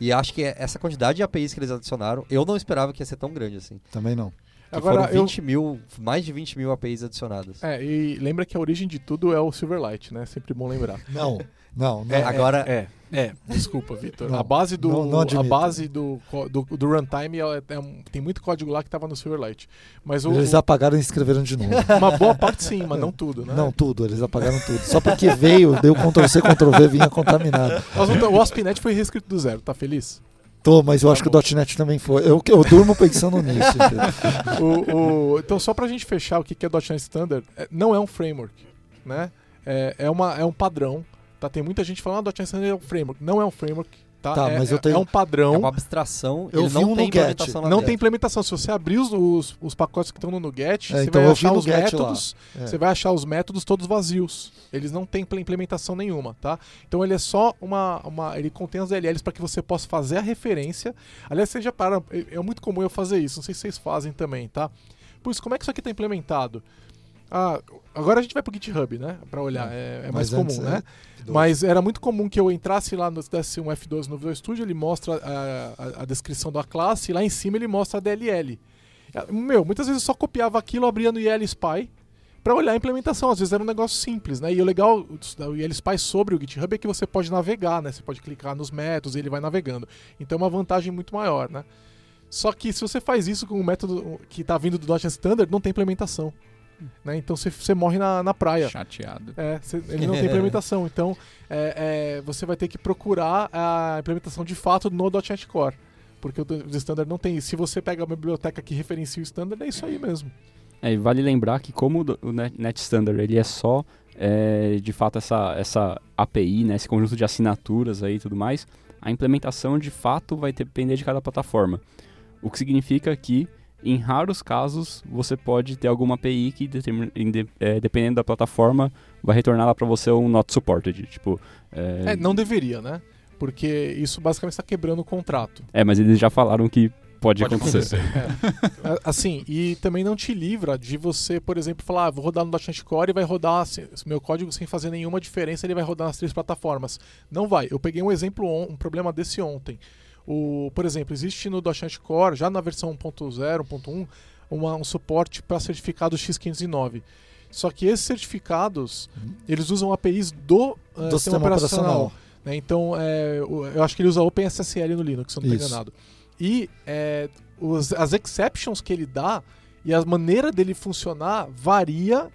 Speaker 5: E acho que essa quantidade de APIs que eles adicionaram, eu não esperava que ia ser tão grande assim.
Speaker 2: Também não.
Speaker 5: Que
Speaker 1: Agora,
Speaker 5: foram
Speaker 1: eu-
Speaker 5: 20 mil, mais de 20 mil APIs adicionadas.
Speaker 1: É, e lembra que a origem de tudo é o Silverlight, né? Sempre bom lembrar.
Speaker 2: Não, [laughs] não, não.
Speaker 1: É,
Speaker 5: Agora-
Speaker 1: É, é. Desculpa, Vitor. A base do,
Speaker 2: não- não
Speaker 1: a base do, do, do runtime é- é um- tem muito código lá que estava no Silverlight. Mas o,
Speaker 2: Eles apagaram e escreveram de novo.
Speaker 1: uma boa parte sim, mas não tudo, né?
Speaker 2: Não, tudo, eles apagaram tudo. Só porque veio, deu Ctrl-C, Ctrl-V, vinha contaminado.
Speaker 1: Nós não tá- o ASP.NET foi reescrito do zero, tá feliz?
Speaker 2: Tô, mas eu
Speaker 1: Tá
Speaker 2: acho que
Speaker 1: bom.
Speaker 2: o .NET também foi. Eu, eu durmo pensando nisso. [laughs]
Speaker 1: O- o- então, só pra gente fechar o que que é .NET Standard, é- não é um framework, né? É, é, uma, é um padrão, tá? Tem muita gente falando, ah, .NET Standard é um framework. Não é um framework, tá?
Speaker 2: Tá,
Speaker 1: é,
Speaker 2: mas eu
Speaker 1: é-
Speaker 2: tenho-
Speaker 1: é um padrão.
Speaker 5: É uma abstração,
Speaker 2: Eu vi
Speaker 5: não
Speaker 2: um
Speaker 5: tem
Speaker 2: Nuget.
Speaker 1: Não
Speaker 5: dentro.
Speaker 1: tem implementação. Se você abrir os, os, os pacotes que estão no Nuget,
Speaker 2: É,
Speaker 1: você
Speaker 2: então
Speaker 1: vai achar os métodos.
Speaker 2: É.
Speaker 1: Você vai achar os métodos todos vazios. Eles não têm pl- implementação nenhuma, tá? Então ele é só uma. uma ele contém as DLLs para que você possa fazer a referência. Aliás, já param. É, é muito comum eu fazer isso. Não sei se vocês fazem também, tá? Pois como é que isso aqui está implementado? Ah, agora a gente vai pro GitHub, né? Para olhar. É, é mais comum,
Speaker 2: antes,
Speaker 1: né?
Speaker 2: é,
Speaker 1: Mas era muito comum que eu entrasse lá, no, desse um F12 no Visual Studio, ele mostra a, a- a descrição da classe e lá em cima ele mostra a DLL. Ah, Meu, muitas vezes eu só copiava aquilo, abria no IL Spy para olhar a implementação. Às vezes era um negócio simples, né? E o legal do IL Spy sobre o GitHub é que você pode navegar, né? Você pode clicar nos métodos e ele vai navegando. Então é uma vantagem muito maior, né? Só que se você faz isso com um método que está vindo do .NET Standard, não tem implementação. Né? Então você, você morre na, na praia.
Speaker 3: Chateado.
Speaker 1: É, cê- ele não tem [laughs] implementação. Então, é, é, você vai ter que procurar a implementação de fato no .NET Core. Porque o, standard não tem isso. Se você pega uma biblioteca que referencia o standard, é isso aí mesmo.
Speaker 4: É, e vale lembrar que como o Net Standard ele é só é, de fato essa, essa API, né, esse conjunto de assinaturas aí e tudo mais, a implementação de fato vai depender de cada plataforma. O que significa que em raros casos você pode ter alguma API que é, dependendo da plataforma vai retornar lá para você um not supported, tipo é,
Speaker 1: É, não deveria, né? Porque isso basicamente está quebrando o contrato.
Speaker 4: é, mas eles já falaram que pode,
Speaker 3: Pode
Speaker 4: acontecer.
Speaker 3: acontecer.
Speaker 1: A- Assim, e também não te livra de você, por exemplo, falar, ah, vou rodar no .NET Core e vai rodar assim, meu código sem fazer nenhuma diferença, ele vai rodar nas três plataformas. Não vai. Eu peguei um exemplo, um problema desse ontem. O, por exemplo, existe no .NET Core, já na versão 1.0, 1.1, uma- um suporte para certificado X509. Só que esses certificados, eles usam APIs do, eh,
Speaker 2: do sistema operacional.
Speaker 1: né? Então, é, eu acho que ele usa OpenSSL no Linux, se eu não estou enganado. E é, os- as exceptions que ele dá e a maneira dele funcionar varia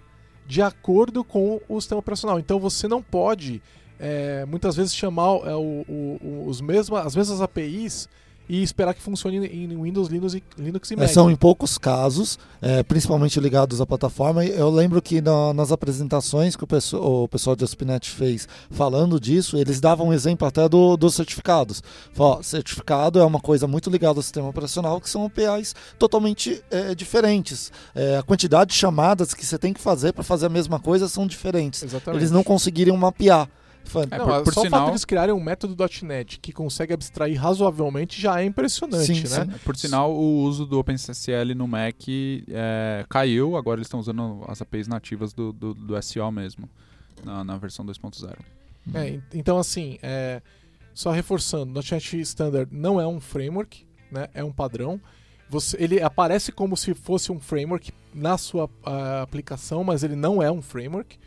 Speaker 1: de acordo com o sistema operacional. Então, você não pode, é, muitas vezes, chamar é, o- o- os mesma, as mesmas APIs e esperar que funcione em Windows, Linux e, Linux e
Speaker 2: É,
Speaker 1: Mac.
Speaker 2: são em poucos casos, é, principalmente ligados à plataforma. Eu lembro que na- nas apresentações que o pessoal, o pessoal de ASP.NET fez falando disso, eles davam um exemplo até do- dos certificados. Falaram, ó, certificado é uma coisa muito ligada ao sistema operacional, que são APIs totalmente é, diferentes. É, a quantidade de chamadas que você tem que fazer para fazer a mesma coisa são diferentes.
Speaker 1: Exatamente.
Speaker 2: Eles não conseguiriam mapear. Fala,
Speaker 3: É,
Speaker 1: Não,
Speaker 3: por- por
Speaker 1: só o
Speaker 3: sinal-
Speaker 1: fato de eles criarem um método .NET que consegue abstrair razoavelmente já é impressionante,
Speaker 2: Sim,
Speaker 1: né?
Speaker 2: sim.
Speaker 3: Por sinal, o uso do OpenSSL no Mac é, caiu, agora eles estão usando as APIs nativas do, do, do SEO mesmo, na, na versão 2.0.
Speaker 1: É, en- então, assim, é, só reforçando, .NET Standard não é um framework, né, é um padrão. Você, ele aparece como se fosse um framework na sua ah, aplicação, mas ele não é um framework.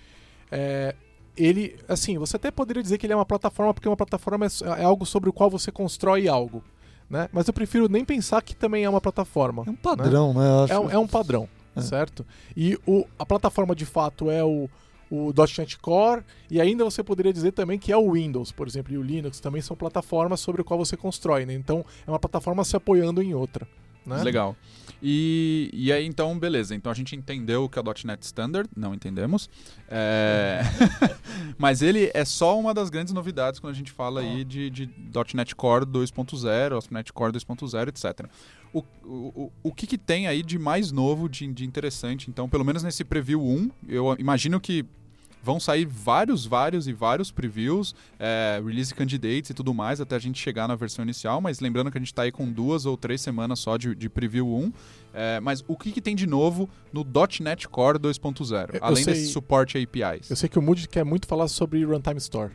Speaker 1: É, ele, assim, você até poderia dizer que ele é uma plataforma, porque uma plataforma é, é algo sobre o qual você constrói algo. Né? Mas eu prefiro nem pensar que também é uma plataforma.
Speaker 2: É um padrão, né? Eu acho-
Speaker 1: É, um- é um padrão,
Speaker 2: É.
Speaker 1: certo? E o, a plataforma de fato é o, o .NET Core, e ainda você poderia dizer também que é o Windows, por exemplo, e o Linux também são plataformas sobre o qual você constrói, né? Então é uma plataforma se apoiando em outra. Né?
Speaker 3: Legal. E, e aí, então, beleza. Então a gente entendeu o que é o .NET Standard, não entendemos. É, [laughs] Mas ele é só uma das grandes novidades quando a gente fala aí de, de .NET Core 2.0, .NET Core 2.0, etc. O, o, o- o que, que tem aí de mais novo, de, de interessante? Então, pelo menos nesse preview 1, eu imagino que vão sair vários, vários e vários previews, é, release candidates e tudo mais, até a gente chegar na versão inicial, mas lembrando que a gente está aí com duas ou três semanas só de, de preview 1. É, mas o que, que tem de novo no .NET Core 2.0,
Speaker 1: Eu- eu
Speaker 3: além
Speaker 1: sei-
Speaker 3: desse suporte a APIs?
Speaker 1: Eu sei que o Moody quer muito falar sobre Runtime Store.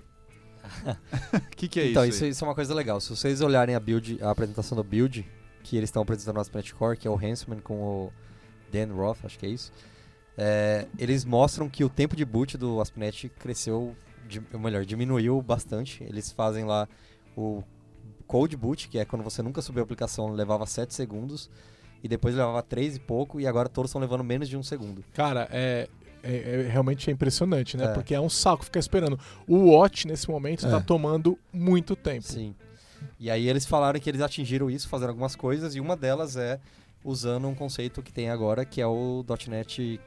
Speaker 3: O [laughs] que, que é
Speaker 5: então,
Speaker 3: isso? aí?
Speaker 5: isso é uma coisa legal. Se vocês olharem a build, a apresentação do build, que eles estão apresentando no ASP.NET Core, que é o Hanselman com o Dan Roth, acho que é isso. É, eles mostram que o tempo de boot do ASP.NET cresceu, ou melhor, diminuiu bastante. Eles fazem lá o cold boot, que é quando você nunca subiu a aplicação, levava 7 segundos. E depois levava 3 e pouco, e agora todos estão levando menos de um segundo.
Speaker 1: Cara, é, é- é- realmente é impressionante, né?
Speaker 5: É.
Speaker 1: Porque é um saco ficar esperando. O Watch, nesse momento,
Speaker 2: É.
Speaker 1: tá tomando muito tempo.
Speaker 5: Sim. E aí eles falaram que eles atingiram isso fazendo algumas coisas, e uma delas é usando um conceito que tem agora, que é o .NET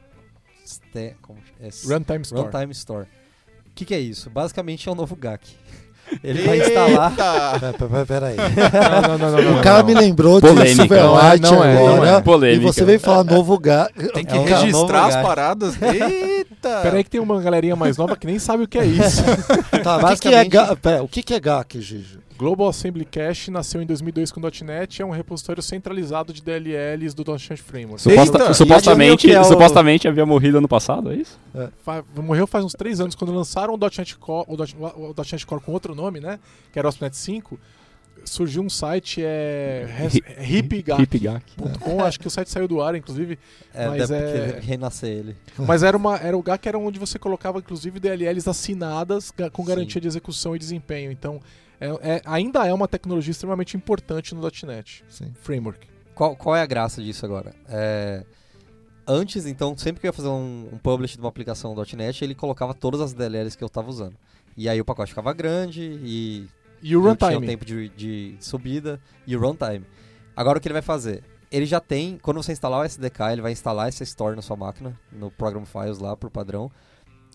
Speaker 5: Ste- como é?
Speaker 1: Runtime Store.
Speaker 5: Runtime Store. O que, que é isso? Basicamente é um novo GAC. [laughs] Ele vai instalar. [laughs]
Speaker 3: Eita!
Speaker 2: Pera, pera, pera aí.
Speaker 1: Não, não, não, não, não,
Speaker 2: O cara me lembrou de
Speaker 4: Polêmica.
Speaker 2: Silverlight
Speaker 1: Não é, não é,
Speaker 2: agora.
Speaker 1: não é.
Speaker 2: E
Speaker 4: Polêmica.
Speaker 2: você veio falar novo ga...
Speaker 3: Tem que
Speaker 5: É um
Speaker 3: registrar as paradas. Eita!
Speaker 1: Pera aí que tem uma galerinha mais nova que nem sabe o que é isso. [laughs]
Speaker 2: Tá, o que, que é
Speaker 5: Basicamente-
Speaker 2: ga... pera, o que, que é GAC, Gigi?
Speaker 1: Global Assembly Cache nasceu em 2002 com .NET, é um repositório centralizado de DLLs do .NET Framework.
Speaker 4: Suposta-
Speaker 3: Eita!
Speaker 4: supostamente,
Speaker 5: é o-
Speaker 4: supostamente havia morrido ano passado, é isso?
Speaker 1: Fa- morreu faz uns três anos quando lançaram o .NET Core, o .NET o .NET Core com outro nome, né? Que era o ASP.NET 5. Surgiu um site, é,
Speaker 4: Hi-
Speaker 1: hipgak.com,
Speaker 4: Hipgak.
Speaker 1: acho que o site saiu do ar, inclusive.
Speaker 5: É,
Speaker 1: Mas
Speaker 5: deve
Speaker 1: é-
Speaker 5: renascer ele. [laughs]
Speaker 1: Mas era, uma, era o GAC era onde você colocava, inclusive, DLLs assinadas com
Speaker 5: Sim.
Speaker 1: garantia de execução e desempenho. Então, é- é- ainda é uma tecnologia extremamente importante no .NET
Speaker 2: Sim.
Speaker 1: Framework.
Speaker 5: Qual, qual é a graça disso agora? É, Antes, então, sempre que eu ia fazer um, um publish de uma aplicação .NET, ele colocava todas as DLLs que eu estava usando. E aí o pacote ficava grande e
Speaker 1: E o
Speaker 5: não tinha o
Speaker 1: runtime?
Speaker 5: tempo de, de subida e o runtime. Agora o que ele vai fazer? Ele já tem, quando você instalar o SDK, ele vai instalar essa store na sua máquina, no Program Files lá, por padrão.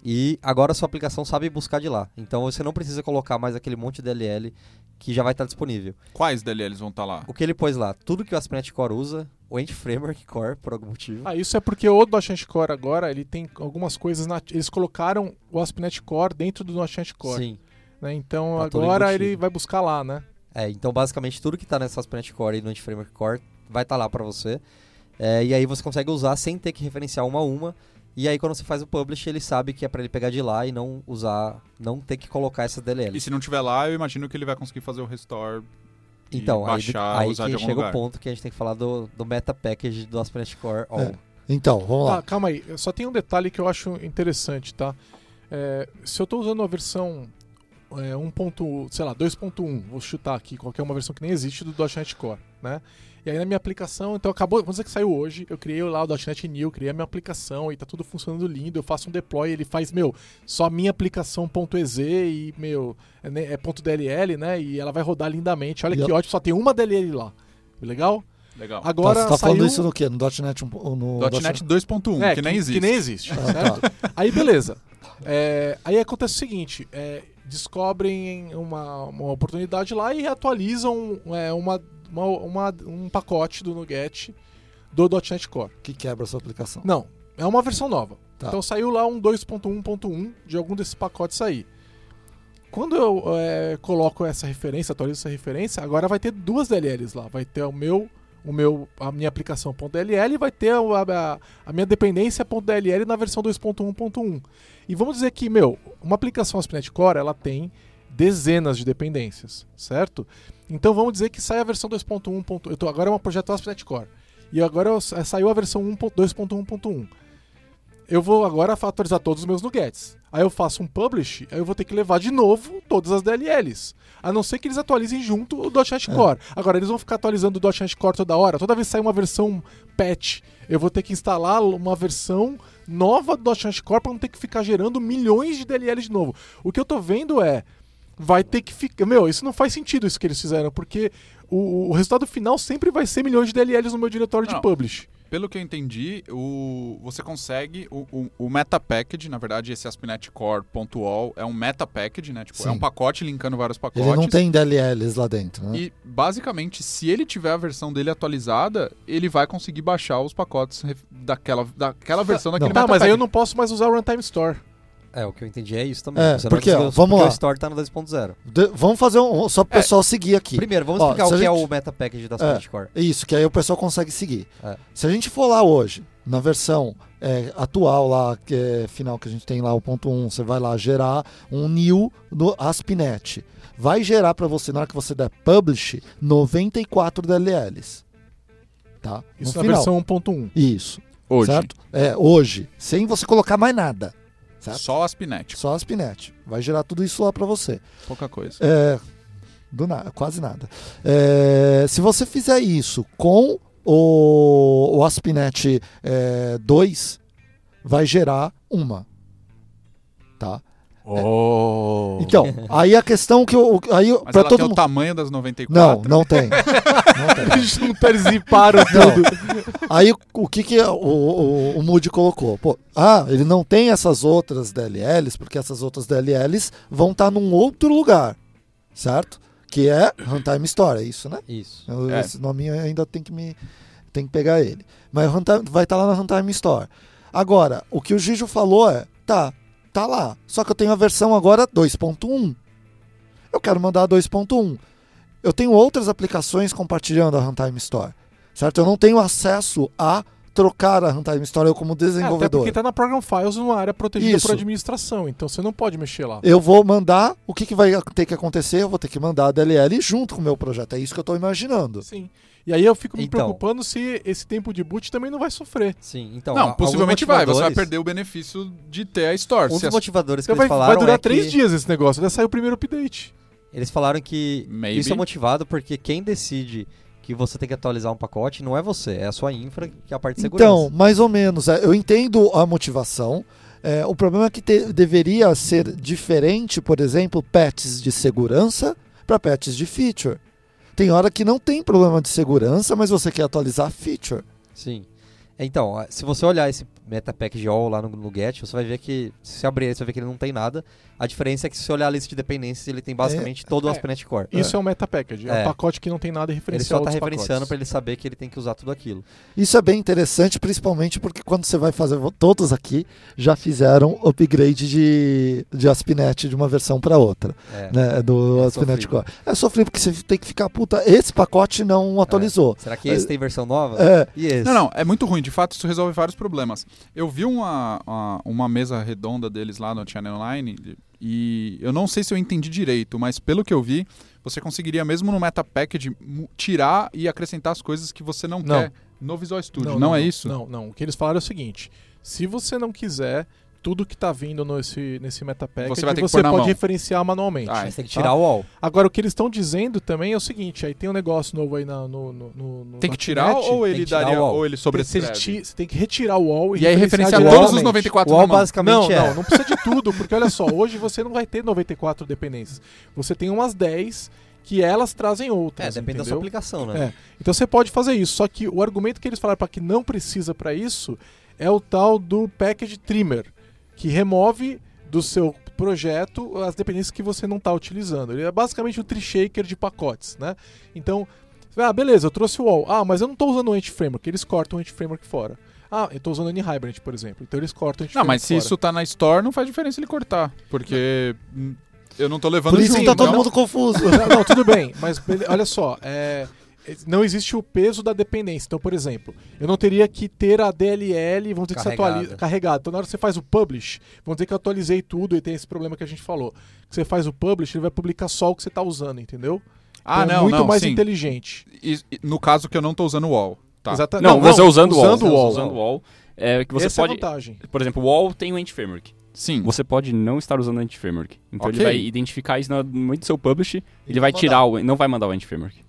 Speaker 5: E agora a sua aplicação sabe buscar de lá. Então você não precisa colocar mais aquele monte de DLL que já vai estar disponível.
Speaker 3: Quais DLLs vão estar lá?
Speaker 5: O que ele pôs lá? Tudo que o ASP.NET Core usa, o Ent Framework Core, por algum motivo.
Speaker 1: Ah, isso é porque o .NET Core agora, ele tem algumas coisas... nat- Eles colocaram o ASP.NET Core dentro do .NET Core.
Speaker 5: Sim.
Speaker 1: né? Então,
Speaker 5: Tá
Speaker 1: agora ele vai buscar lá, né?
Speaker 5: É, então basicamente tudo que tá nessa ASP.NET Core e no Ent Framework Core vai estar lá para você. É, e aí você consegue usar sem ter que referenciar uma a uma. E aí quando você faz o publish, ele sabe que é para ele pegar de lá e não usar, não ter que colocar essas
Speaker 3: E
Speaker 5: DLLs.
Speaker 3: se não tiver lá, eu imagino que ele vai conseguir fazer o restore. e
Speaker 5: Então, aí,
Speaker 3: baixar,
Speaker 5: aí
Speaker 3: usar
Speaker 5: que chega
Speaker 3: lugar.
Speaker 5: o ponto que a gente tem que falar do, do meta package do ASP.NET Core All.
Speaker 2: É. Então, vamos lá.
Speaker 1: Ah, calma aí. Só tem um detalhe que eu acho interessante, tá? É, se eu estou usando a versão é, 1. ponto- sei lá, 2.1, vou chutar aqui qualquer uma versão que nem existe do .NET Core, né? E aí na minha aplicação, então acabou, vamos dizer que saiu hoje, eu criei lá o .NET New, criei a minha aplicação e tá tudo funcionando lindo, eu faço um deploy, ele faz, meu, só minha aplicação .ez e, meu, é, é ponto .dll, né? E ela vai rodar lindamente. Olha
Speaker 2: E
Speaker 1: que
Speaker 2: ela-
Speaker 1: ótimo, só tem uma DLL lá. Legal?
Speaker 3: Legal.
Speaker 1: Agora
Speaker 2: tá, você tá
Speaker 1: saiu...
Speaker 2: falando isso no quê? No .NET? No
Speaker 3: .NET 2.1,
Speaker 1: É,
Speaker 3: que nem existe.
Speaker 1: Que nem existe,
Speaker 2: Ah,
Speaker 1: certo?
Speaker 2: tá.
Speaker 1: Aí beleza. É, aí acontece o seguinte: é, descobrem uma, uma oportunidade lá e atualizam é, uma, uma- uma- um pacote do Nuget do .NET Core.
Speaker 2: Que quebra a sua aplicação.
Speaker 1: Não, é uma versão nova.
Speaker 2: Tá.
Speaker 1: Então saiu lá um 2.1.1 de algum desses pacotes aí. Quando eu é, coloco essa referência, atualizo essa referência, agora vai ter duas DLLs lá. Vai ter o meu, o meu, a minha aplicação .dll e vai ter a, a- a minha dependência .dll na versão 2.1.1. E vamos dizer que, meu, uma aplicação ASP.NET Core, ela tem dezenas de dependências, certo? Então vamos dizer que sai a versão 2.1. ponto- Eu tô, agora é um projeto ASP.NET Core. E agora eu- saiu a versão 1.2.1.1. Eu vou agora atualizar todos os meus nuggets. Aí eu faço um publish, aí eu vou ter que levar de novo todas as DLLs. A não ser que eles atualizem junto o .NET
Speaker 2: É.
Speaker 1: Core. Agora, eles vão ficar atualizando o .NET Core toda hora. Toda vez que sair uma versão patch, eu vou ter que instalar uma versão nova do .NET Core para não ter que ficar gerando milhões de DLLs de novo. O que eu tô vendo é, vai ter que ficar... Meu, isso não faz sentido isso que eles fizeram, porque o, o resultado final sempre vai ser milhões de DLLs no meu diretório de
Speaker 3: Não.
Speaker 1: publish.
Speaker 3: Pelo que eu entendi, o, você consegue o, o, o meta package, na verdade, esse ASP.NET Core.all é um meta package, né? Tipo, é
Speaker 2: Sim.
Speaker 3: um pacote linkando vários pacotes.
Speaker 2: Ele não tem DLLs lá dentro, né?
Speaker 3: E basicamente, se ele tiver a versão dele atualizada, ele vai conseguir baixar os pacotes daquela, daquela versão daquele
Speaker 1: Tá,
Speaker 3: meta
Speaker 1: mas aí eu não posso mais usar o Runtime Store.
Speaker 5: É, o que eu entendi é isso também.
Speaker 2: É,
Speaker 5: Você
Speaker 2: porque,
Speaker 5: não
Speaker 2: ó, vamos
Speaker 5: porque
Speaker 2: lá.
Speaker 5: o Store tá no 2.0.
Speaker 2: De- vamos fazer um. Só pro
Speaker 5: É.
Speaker 2: pessoal seguir aqui.
Speaker 5: Primeiro, vamos
Speaker 2: Ó,
Speaker 5: explicar o que é
Speaker 2: gente-
Speaker 5: o meta package da ASP.NET Core.
Speaker 2: Isso, que aí o pessoal consegue seguir.
Speaker 5: É.
Speaker 2: Se a gente for lá hoje, na versão é, atual lá, que é final que a gente tem lá, o ponto 1, você vai lá gerar um new no ASP.NET. Vai gerar para você, na hora que você der publish, 94 DLLs. Tá?
Speaker 1: Isso
Speaker 2: no
Speaker 1: na
Speaker 2: final.
Speaker 1: versão 1.1.
Speaker 2: Isso.
Speaker 3: Hoje.
Speaker 2: certo? É, hoje, sem você colocar mais nada, certo?
Speaker 3: Só Aspinet.
Speaker 2: Só Aspinet. Vai gerar tudo isso lá para você.
Speaker 3: Pouca coisa.
Speaker 2: É, do nada, quase nada. É, se você fizer isso com o, o Aspinet é, 2, vai gerar uma. Tá?
Speaker 1: Oh.
Speaker 2: Então, aí a questão que eu. Aí,
Speaker 3: Mas
Speaker 2: pra
Speaker 3: ela
Speaker 2: todo
Speaker 3: tem o
Speaker 2: mundo.
Speaker 3: tamanho das 94.
Speaker 2: Não, não tem. [laughs] Não.
Speaker 1: Eles juntaram ziparam
Speaker 2: Não.
Speaker 1: tudo.
Speaker 2: Aí o que, que o, o, o Moody colocou? Pô, ah, ele não tem essas outras DLLs, porque essas outras DLLs vão estar num outro lugar, certo? Que é Runtime Store, é isso, né?
Speaker 5: Isso.
Speaker 2: Eu-
Speaker 3: É.
Speaker 2: Esse nome ainda tem que me tem que pegar ele. Mas Runtime- vai estar lá na Runtime Store. Agora, o que o Gijo falou é, tá, tá lá. Só que eu tenho a versão agora 2.1. Eu quero mandar a 2.1. Eu tenho outras aplicações compartilhando a Runtime Store. Certo? Eu não tenho acesso a trocar a Runtime Store eu como
Speaker 1: É, até
Speaker 2: desenvolvedor.
Speaker 1: porque tá na Program Files numa área protegida
Speaker 2: Isso.
Speaker 1: por administração, então você não pode mexer lá.
Speaker 2: Eu vou mandar, o que, que vai ter que acontecer? Eu vou ter que mandar a DLL junto com o meu projeto. É isso que eu estou imaginando.
Speaker 1: Sim. E aí eu fico me
Speaker 5: Então.
Speaker 1: preocupando se esse tempo de boot também não vai sofrer.
Speaker 5: Sim, então.
Speaker 3: não, possivelmente vai. Você vai perder o benefício de ter a Store.
Speaker 5: Um dos motivadores que
Speaker 1: Então
Speaker 5: eles
Speaker 1: vai, vai
Speaker 5: falaram
Speaker 1: durar
Speaker 5: é
Speaker 1: três
Speaker 5: que
Speaker 1: dias esse negócio, vai sair o primeiro update.
Speaker 5: eles falaram que
Speaker 3: Maybe.
Speaker 5: isso é motivado porque quem decide que você tem que atualizar um pacote não é você, é a sua infra, que é a parte de segurança.
Speaker 2: Então, mais ou menos. é, Eu entendo a motivação. É, o problema é que te- deveria ser diferente, por exemplo, patches de segurança para patches de feature. Tem hora que não tem problema de segurança, mas você quer atualizar feature.
Speaker 5: Sim. Então, se você olhar esse Metapack All lá no, no Get, você vai ver que, se você abrir ele, você vai ver que ele não tem nada. A diferença é que se você olhar a lista de dependências, ele tem basicamente todo o
Speaker 1: é.
Speaker 5: ASP.NET Core.
Speaker 1: Isso é, um meta package, é. um
Speaker 5: É.
Speaker 1: pacote que não tem nada
Speaker 5: Ele
Speaker 1: referencial
Speaker 5: só está referenciando para ele saber que ele tem que usar tudo aquilo.
Speaker 2: Isso é bem interessante, principalmente porque quando você vai fazer, todos aqui já fizeram upgrade de, de ASP.NET de uma versão para outra.
Speaker 5: É.
Speaker 2: né, do
Speaker 5: É
Speaker 2: ASP.NET
Speaker 5: sofrível.
Speaker 2: Core. É sofrível porque você tem que ficar, puta, esse pacote não atualizou.
Speaker 5: Será que esse tem versão nova?
Speaker 2: É,
Speaker 5: E esse?
Speaker 3: Não, não, é muito ruim. De fato, isso resolve vários problemas. Eu vi uma, uma, uma mesa redonda deles lá no Channel Online e eu não sei se eu entendi direito, mas pelo que eu vi, você conseguiria mesmo no Meta Package tirar e acrescentar as coisas que você não,
Speaker 1: Não.
Speaker 3: quer no Visual Studio. Não, é isso?
Speaker 1: Não, não. O que eles falaram é o seguinte: se você não quiser tudo que tá vindo nesse, nesse meta package,
Speaker 3: Você vai ter que
Speaker 1: você
Speaker 3: pôr na
Speaker 1: pode
Speaker 3: mão.
Speaker 1: referenciar manualmente.
Speaker 3: Ah,
Speaker 5: Mas tem que
Speaker 1: tá?
Speaker 5: tirar o wall.
Speaker 1: Agora, o que eles estão dizendo também é o seguinte: aí tem um negócio novo aí na- no, no, no,
Speaker 3: Tem que
Speaker 1: .NET,
Speaker 3: tirar ou
Speaker 5: tem
Speaker 3: ele daria ou ele
Speaker 1: Você,
Speaker 3: sobrescreve?
Speaker 1: ti- você tem que retirar o wall
Speaker 3: E aí referenciar todos os 94
Speaker 5: O
Speaker 3: mão.
Speaker 5: basicamente
Speaker 1: Não,
Speaker 5: é.
Speaker 1: não, não precisa de tudo, porque olha só, hoje você não vai ter 94 dependências. Você tem umas 10 que elas trazem
Speaker 5: É,
Speaker 1: outras.
Speaker 5: depende da sua
Speaker 1: entendeu?
Speaker 5: aplicação, né?
Speaker 1: É. Então você pode fazer isso, só que o argumento que eles falaram para que não precisa para isso é o tal do package trimmer, que remove do seu projeto as dependências que você não está utilizando. Ele é basicamente um tree shaker de pacotes, né? Então, ah, beleza, eu trouxe o wall. Ah, mas eu não estou usando o anti-framework, eles cortam o anti-framework fora. Ah, eu estou usando o Anti-Hibernate, por exemplo. Então eles cortam o
Speaker 3: Não,
Speaker 1: anti-framework
Speaker 3: mas se
Speaker 1: fora.
Speaker 3: isso tá na Store, não faz diferença ele cortar. Porque eu não tô levando
Speaker 2: por isso que
Speaker 3: junto,
Speaker 2: tá todo
Speaker 3: então-
Speaker 2: mundo confuso.
Speaker 1: Não, não, tudo bem, mas olha só, é, não existe o peso da dependência. Então, por exemplo, eu não teria que ter a DLL, vamos dizer que você
Speaker 5: Carregada.
Speaker 1: atualiza, carregado. Então, na hora que você faz o publish, vamos dizer que eu atualizei tudo e tem esse problema que a gente falou. Que você faz o publish, ele vai publicar só o que você está usando, entendeu?
Speaker 3: Ah,
Speaker 1: Então, é
Speaker 3: não,
Speaker 1: muito
Speaker 3: não,
Speaker 1: mais
Speaker 3: sim.
Speaker 1: inteligente.
Speaker 3: E- no caso que eu não tô usando o wall. Tá.
Speaker 1: Exata-
Speaker 4: Não, você usando o wall.
Speaker 1: usando o wall.
Speaker 4: Usando o wall. É que você
Speaker 1: Essa é a
Speaker 4: pode.
Speaker 1: vantagem.
Speaker 4: por exemplo, o wall tem o anti-framework.
Speaker 3: Sim.
Speaker 4: Você pode não estar usando o anti-framework. Então
Speaker 3: Ok.
Speaker 4: ele vai identificar isso no momento do seu publish, ele,
Speaker 2: vai
Speaker 4: vai tirar o. Não vai mandar o anti-framework.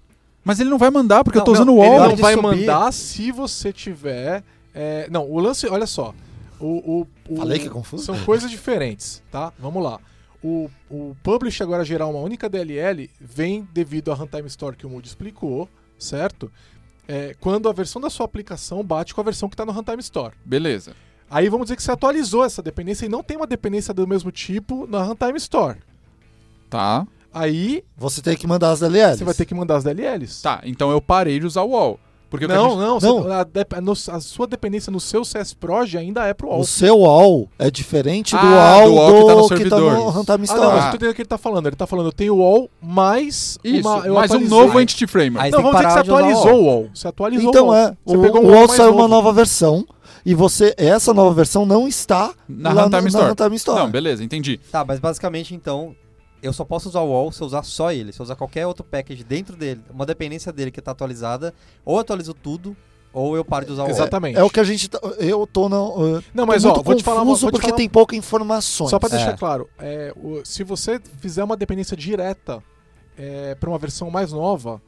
Speaker 3: Mas ele não vai mandar, porque eu tô
Speaker 5: Não,
Speaker 3: usando
Speaker 5: não,
Speaker 3: o
Speaker 1: Ele
Speaker 3: wall.
Speaker 5: hora
Speaker 1: não vai
Speaker 5: subir-
Speaker 1: mandar se você tiver. é, não, o lance, olha só. O, o- o-
Speaker 2: Falei que é confuso.
Speaker 1: São coisas diferentes, tá? Vamos lá. O, o publish agora gerar uma única DLL vem devido à Runtime Store que o Moody explicou, certo? É, quando a versão da sua aplicação bate com a versão que está no Runtime Store.
Speaker 3: Beleza.
Speaker 1: Aí vamos dizer que você atualizou essa dependência e não tem uma dependência do mesmo tipo na Runtime Store.
Speaker 3: Tá.
Speaker 1: Aí
Speaker 2: Você tem que mandar as DLLs.
Speaker 1: você vai ter que mandar as DLLs.
Speaker 3: Tá, então eu parei de usar o wall. Porque o
Speaker 1: Não,
Speaker 3: gente-
Speaker 1: não,
Speaker 2: Não.
Speaker 1: a, a sua dependência no seu CS Proj ainda é pro
Speaker 2: O
Speaker 1: wall.
Speaker 2: seu all é diferente do
Speaker 3: Ah, do
Speaker 2: do,
Speaker 3: wall que tá no
Speaker 2: que tá
Speaker 3: servidor.
Speaker 2: no Runtime
Speaker 1: Ah,
Speaker 2: Store.
Speaker 1: não, mas
Speaker 3: Ah.
Speaker 1: entendendo o que ele tá falando. Ele tá falando, eu tenho o wall mais
Speaker 3: Isso,
Speaker 1: uma. Eu
Speaker 3: mais um
Speaker 1: atualizei.
Speaker 3: novo Entity Framework.
Speaker 5: Aí
Speaker 1: Não, vamos dizer que você
Speaker 5: o
Speaker 1: atualizou o wall. Você atualizou
Speaker 2: Então
Speaker 1: o wall.
Speaker 2: é,
Speaker 1: Você
Speaker 2: o,
Speaker 1: pegou um
Speaker 2: o
Speaker 1: mais
Speaker 2: saiu uma
Speaker 1: novo.
Speaker 2: nova versão e você essa nova versão não está
Speaker 3: Na Runtime Store.
Speaker 2: Store.
Speaker 3: Não, beleza, entendi.
Speaker 5: Tá, mas basicamente então, eu só posso usar o wall se eu usar só ele. Se eu usar qualquer outro package dentro dele, uma dependência dele que tá atualizada, ou atualizo tudo, ou eu paro de usar o
Speaker 1: Exatamente.
Speaker 2: É o que a gente. tá- Eu tô não.
Speaker 1: Não, mas
Speaker 2: tô
Speaker 1: ó,
Speaker 2: muito
Speaker 1: vou te falar uma-
Speaker 2: confuso
Speaker 1: vou te
Speaker 2: porque
Speaker 1: falar-
Speaker 2: tem pouca informação.
Speaker 1: Só para deixar
Speaker 5: É.
Speaker 1: claro, é, o- se você fizer uma dependência direta para uma versão mais nova,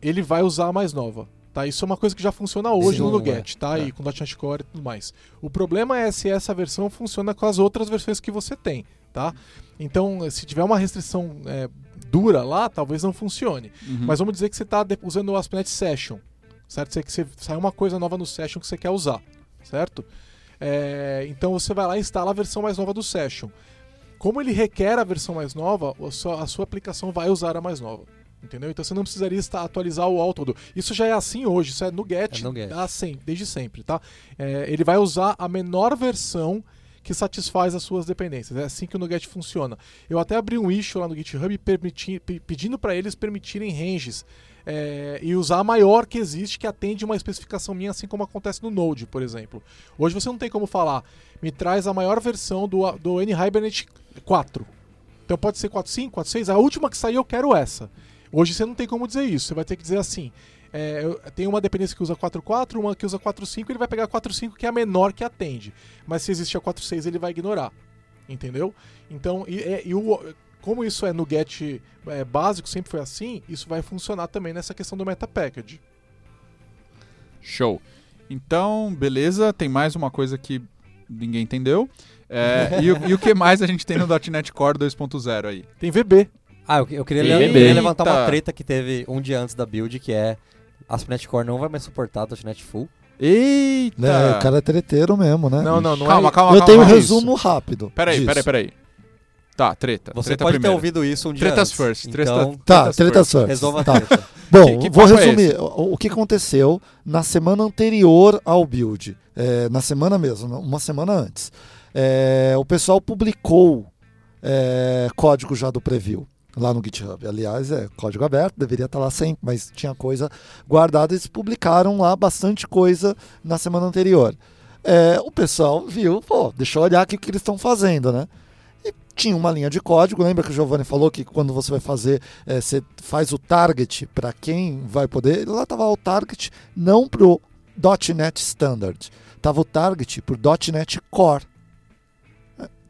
Speaker 1: ele vai usar a mais nova. Tá? Isso é uma coisa que já funciona hoje
Speaker 5: Sim,
Speaker 1: no
Speaker 5: é.
Speaker 1: Nuget, tá?
Speaker 5: É.
Speaker 1: E com .NET Core e tudo mais. O problema é se essa versão funciona com as outras versões que você tem, tá? Então, se tiver uma restrição é, dura lá, talvez não funcione.
Speaker 3: Uhum.
Speaker 1: Mas vamos dizer que você está usando o ASP.NET Session, certo? Você, que você sai uma coisa nova no Session que você quer usar, certo? É, então você vai lá e instala a versão mais nova do Session. Como ele requer a versão mais nova, a sua, a sua aplicação vai usar a mais nova. Entendeu? Então você não precisaria estar, atualizar o all todo. Isso já é assim hoje, isso é no Get,
Speaker 5: É no Get.
Speaker 1: sem- desde sempre, tá? É, ele vai usar a menor versão que satisfaz as suas dependências. É assim que o Nuget funciona. Eu até abri um issue lá no GitHub pedindo para eles permitirem ranges é, e usar a maior que existe que atende uma especificação minha, assim como acontece no Node, por exemplo. Hoje você não tem como falar, me traz a maior versão do, do N-Hibernate 4. Então pode ser 4.5, 4.6, a última que sair eu quero essa. Hoje você não tem como dizer isso, você vai ter que dizer assim. É, tem uma dependência que usa 4.4, uma que usa 4.5, ele vai pegar a 4.5 que é a menor que atende. Mas se existe a 4.6, ele vai ignorar. Entendeu? Então, e, é- e o, como isso é no get é, básico, sempre foi assim, isso vai funcionar também nessa questão do meta package.
Speaker 3: Show. Então, beleza. Tem mais uma coisa que ninguém entendeu. É, [laughs] e, o- e o que mais a gente tem no .NET Core 2.0 aí?
Speaker 1: Tem VB.
Speaker 5: Ah, eu, eu queria, le- eu queria levantar uma treta que teve um dia antes da build, que é ASP.NET Core não vai mais suportar .NET Full.
Speaker 3: Eita!
Speaker 2: Né, o cara é treteiro mesmo, né?
Speaker 1: Não, não, não
Speaker 3: calma,
Speaker 1: é.
Speaker 3: calma,
Speaker 2: Eu
Speaker 3: calma.
Speaker 2: tenho um resumo rápido.
Speaker 3: Peraí,
Speaker 2: disso.
Speaker 3: peraí, peraí. Tá, treta.
Speaker 5: Você
Speaker 3: treta
Speaker 5: pode
Speaker 3: primeiro.
Speaker 5: ter ouvido isso um dia
Speaker 3: Tretas
Speaker 5: antes.
Speaker 3: first, treta-
Speaker 5: Então,
Speaker 2: Tá, tretas first.
Speaker 5: resolva a
Speaker 2: Tá.
Speaker 5: treta.
Speaker 2: Bom,
Speaker 3: Que- que
Speaker 2: vou
Speaker 3: é
Speaker 2: resumir. o, o que aconteceu na semana anterior ao build. É, na semana mesmo, uma semana antes. É, o pessoal publicou é, código já do preview lá no GitHub. Aliás, é código aberto, deveria estar lá sempre, mas tinha coisa guardada. Eles publicaram lá bastante coisa na semana anterior. É, o pessoal viu, pô, deixa eu olhar aqui o que eles estão fazendo, né? E tinha uma linha de código. Lembra que o Giovanni falou que quando você vai fazer, é, você faz o target para quem vai poder. Lá estava o target não pro .NET Standard, tava o target pro .NET Core.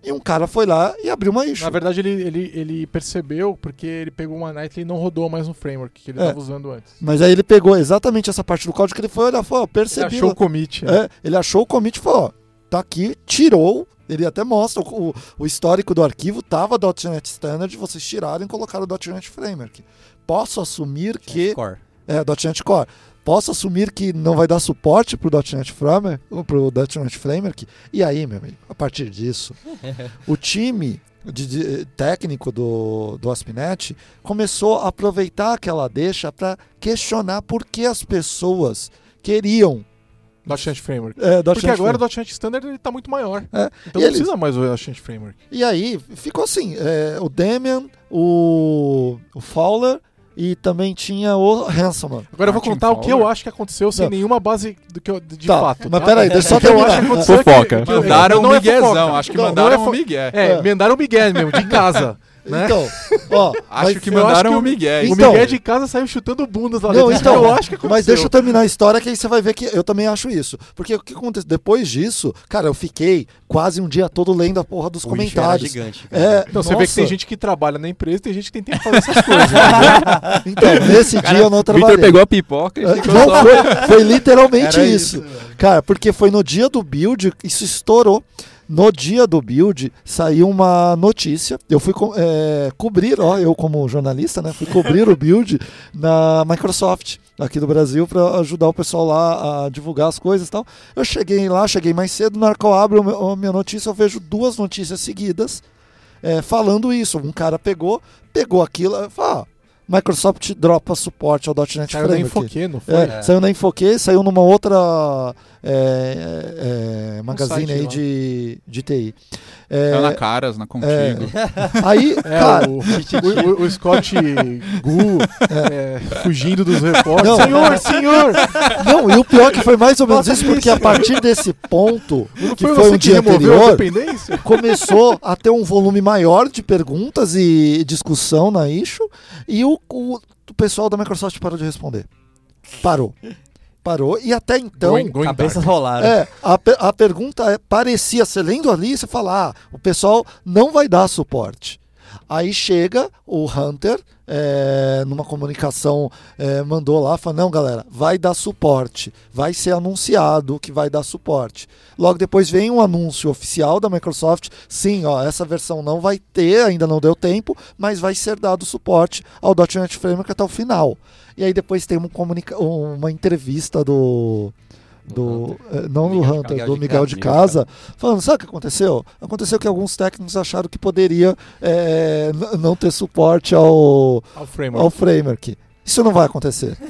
Speaker 2: E um cara foi lá e abriu uma issue.
Speaker 1: Na verdade, ele, ele, ele percebeu porque ele pegou uma Nightly e não rodou mais no framework que ele
Speaker 2: É.
Speaker 1: estava usando antes.
Speaker 2: Mas aí ele pegou exatamente essa parte do código que ele foi olhar, falou, ó,
Speaker 1: Ele achou o commit. né?
Speaker 2: É, ele achou o commit e falou, ó, tá aqui, tirou, ele até mostra o, o histórico do arquivo, tava .NET Standard, vocês tiraram e colocaram o .NET Framework. Posso assumir que...
Speaker 5: Core.
Speaker 2: É, .NET Core. Posso assumir que não vai dar suporte pro .NET Framework, pro .NET Framework? E aí, meu amigo, a partir disso, [laughs] o time de, de- técnico do, do ASP.NET começou a aproveitar aquela deixa para questionar por que as pessoas queriam
Speaker 1: .NET Framework.
Speaker 2: é,
Speaker 1: Porque agora
Speaker 2: Framework.
Speaker 1: o .NET Standard ele tá muito maior.
Speaker 2: É,
Speaker 1: Então
Speaker 2: e
Speaker 1: não
Speaker 2: eles-
Speaker 1: precisa mais o .NET Framework.
Speaker 2: E aí ficou assim: é, o Damian, o, o Fowler e também tinha o Hanselman.
Speaker 1: Agora eu vou contar o que eu acho que aconteceu sem
Speaker 2: Não.
Speaker 1: nenhuma base do que eu- de
Speaker 2: Tá,
Speaker 1: fato.
Speaker 2: mas
Speaker 1: tá?
Speaker 2: peraí, deixa eu
Speaker 1: O que eu acho que aconteceu é que-
Speaker 4: Fofoca.
Speaker 1: que- que-
Speaker 3: Mandaram
Speaker 1: não
Speaker 3: um
Speaker 1: é
Speaker 3: miguezão,
Speaker 1: fofoca.
Speaker 3: acho que
Speaker 1: Não,
Speaker 3: mandaram
Speaker 1: é
Speaker 3: um migué.
Speaker 1: É,
Speaker 2: É.
Speaker 1: mandaram o Miguel mesmo, de [laughs] casa. Né?
Speaker 2: Então, [laughs] ó,
Speaker 3: Acho que
Speaker 1: eu acho
Speaker 3: mandaram
Speaker 1: que o-
Speaker 3: migué.
Speaker 1: O
Speaker 2: Então-
Speaker 1: Miguel de casa saiu chutando bundas lá
Speaker 2: Não,
Speaker 1: dentro. Isso
Speaker 2: então, [laughs]
Speaker 1: eu acho que aconteceu.
Speaker 2: Mas deixa eu terminar a história que aí você vai ver que eu também acho isso. Porque o que aconteceu? Depois disso, cara, eu fiquei quase um dia todo lendo a porra dos
Speaker 5: O
Speaker 2: comentários.
Speaker 5: gigante. cara.
Speaker 2: É,
Speaker 1: Então você vê que tem
Speaker 2: nossa.
Speaker 1: gente que trabalha na empresa e tem gente que tem tempo de fazer essas coisas. né? [laughs]
Speaker 2: Então, nesse dia eu não trabalhei.
Speaker 4: Vitor pegou a pipoca e
Speaker 2: É, Não, foi, foi literalmente
Speaker 5: Era
Speaker 2: isso. Cara, porque foi no dia do build, isso estourou. No dia do build, saiu uma notícia. Eu fui co- é, cobrir, ó, eu como jornalista, né? Fui cobrir o build na Microsoft, aqui do Brasil, para ajudar o pessoal lá a divulgar as coisas e tal. Eu cheguei lá, cheguei mais cedo, na hora que eu abro a minha notícia, eu vejo duas notícias seguidas é, falando isso. Um cara pegou, pegou aquilo, e falou, ah, Microsoft dropa suporte ao .NET
Speaker 1: Saiu
Speaker 2: Framework.
Speaker 1: Infoque, não foi?
Speaker 2: É,
Speaker 5: É.
Speaker 2: Saiu na Infoque, saiu numa outra é, é, magazine
Speaker 1: site
Speaker 2: aí de, de TI. É,
Speaker 3: Saiu na Caras, na Contigo. [laughs]
Speaker 2: aí,
Speaker 1: É,
Speaker 2: cara, [laughs]
Speaker 1: o, o, o Scott Gu é, fugindo dos repórteres.
Speaker 2: Não.
Speaker 1: Senhor, senhor!
Speaker 2: não, e o pior que foi mais ou menos isso, porque
Speaker 1: isso.
Speaker 2: a partir desse ponto,
Speaker 1: Não
Speaker 2: que
Speaker 1: foi
Speaker 2: um dia anterior, começou a ter um volume maior de perguntas e discussão na issue, e o, o, o pessoal da Microsoft parou de responder. Parou. Parou. E até então.
Speaker 1: Going- going
Speaker 5: Cabeças
Speaker 1: dark.
Speaker 5: rolaram.
Speaker 2: É, a, a pergunta é, parecia, você lendo ali, você fala, ah, o pessoal não vai dar suporte. Aí chega o Hunter, é, numa comunicação, é, mandou lá, falou, não galera, vai dar suporte, vai ser anunciado que vai dar suporte. Logo depois vem um anúncio oficial da Microsoft, sim, ó, essa versão não vai ter, ainda não deu tempo, mas vai ser dado suporte ao .NET Framework até o final. E aí depois tem um uma entrevista do... Do, eh, não do Hunter, do Miguel
Speaker 5: Casa,
Speaker 2: de
Speaker 4: Miguel de
Speaker 2: Casa, falando, sabe o que aconteceu? Aconteceu que alguns técnicos acharam que poderia n- não ter suporte ao,
Speaker 1: Ao framework.
Speaker 2: ao framework. Isso não vai acontecer. [laughs]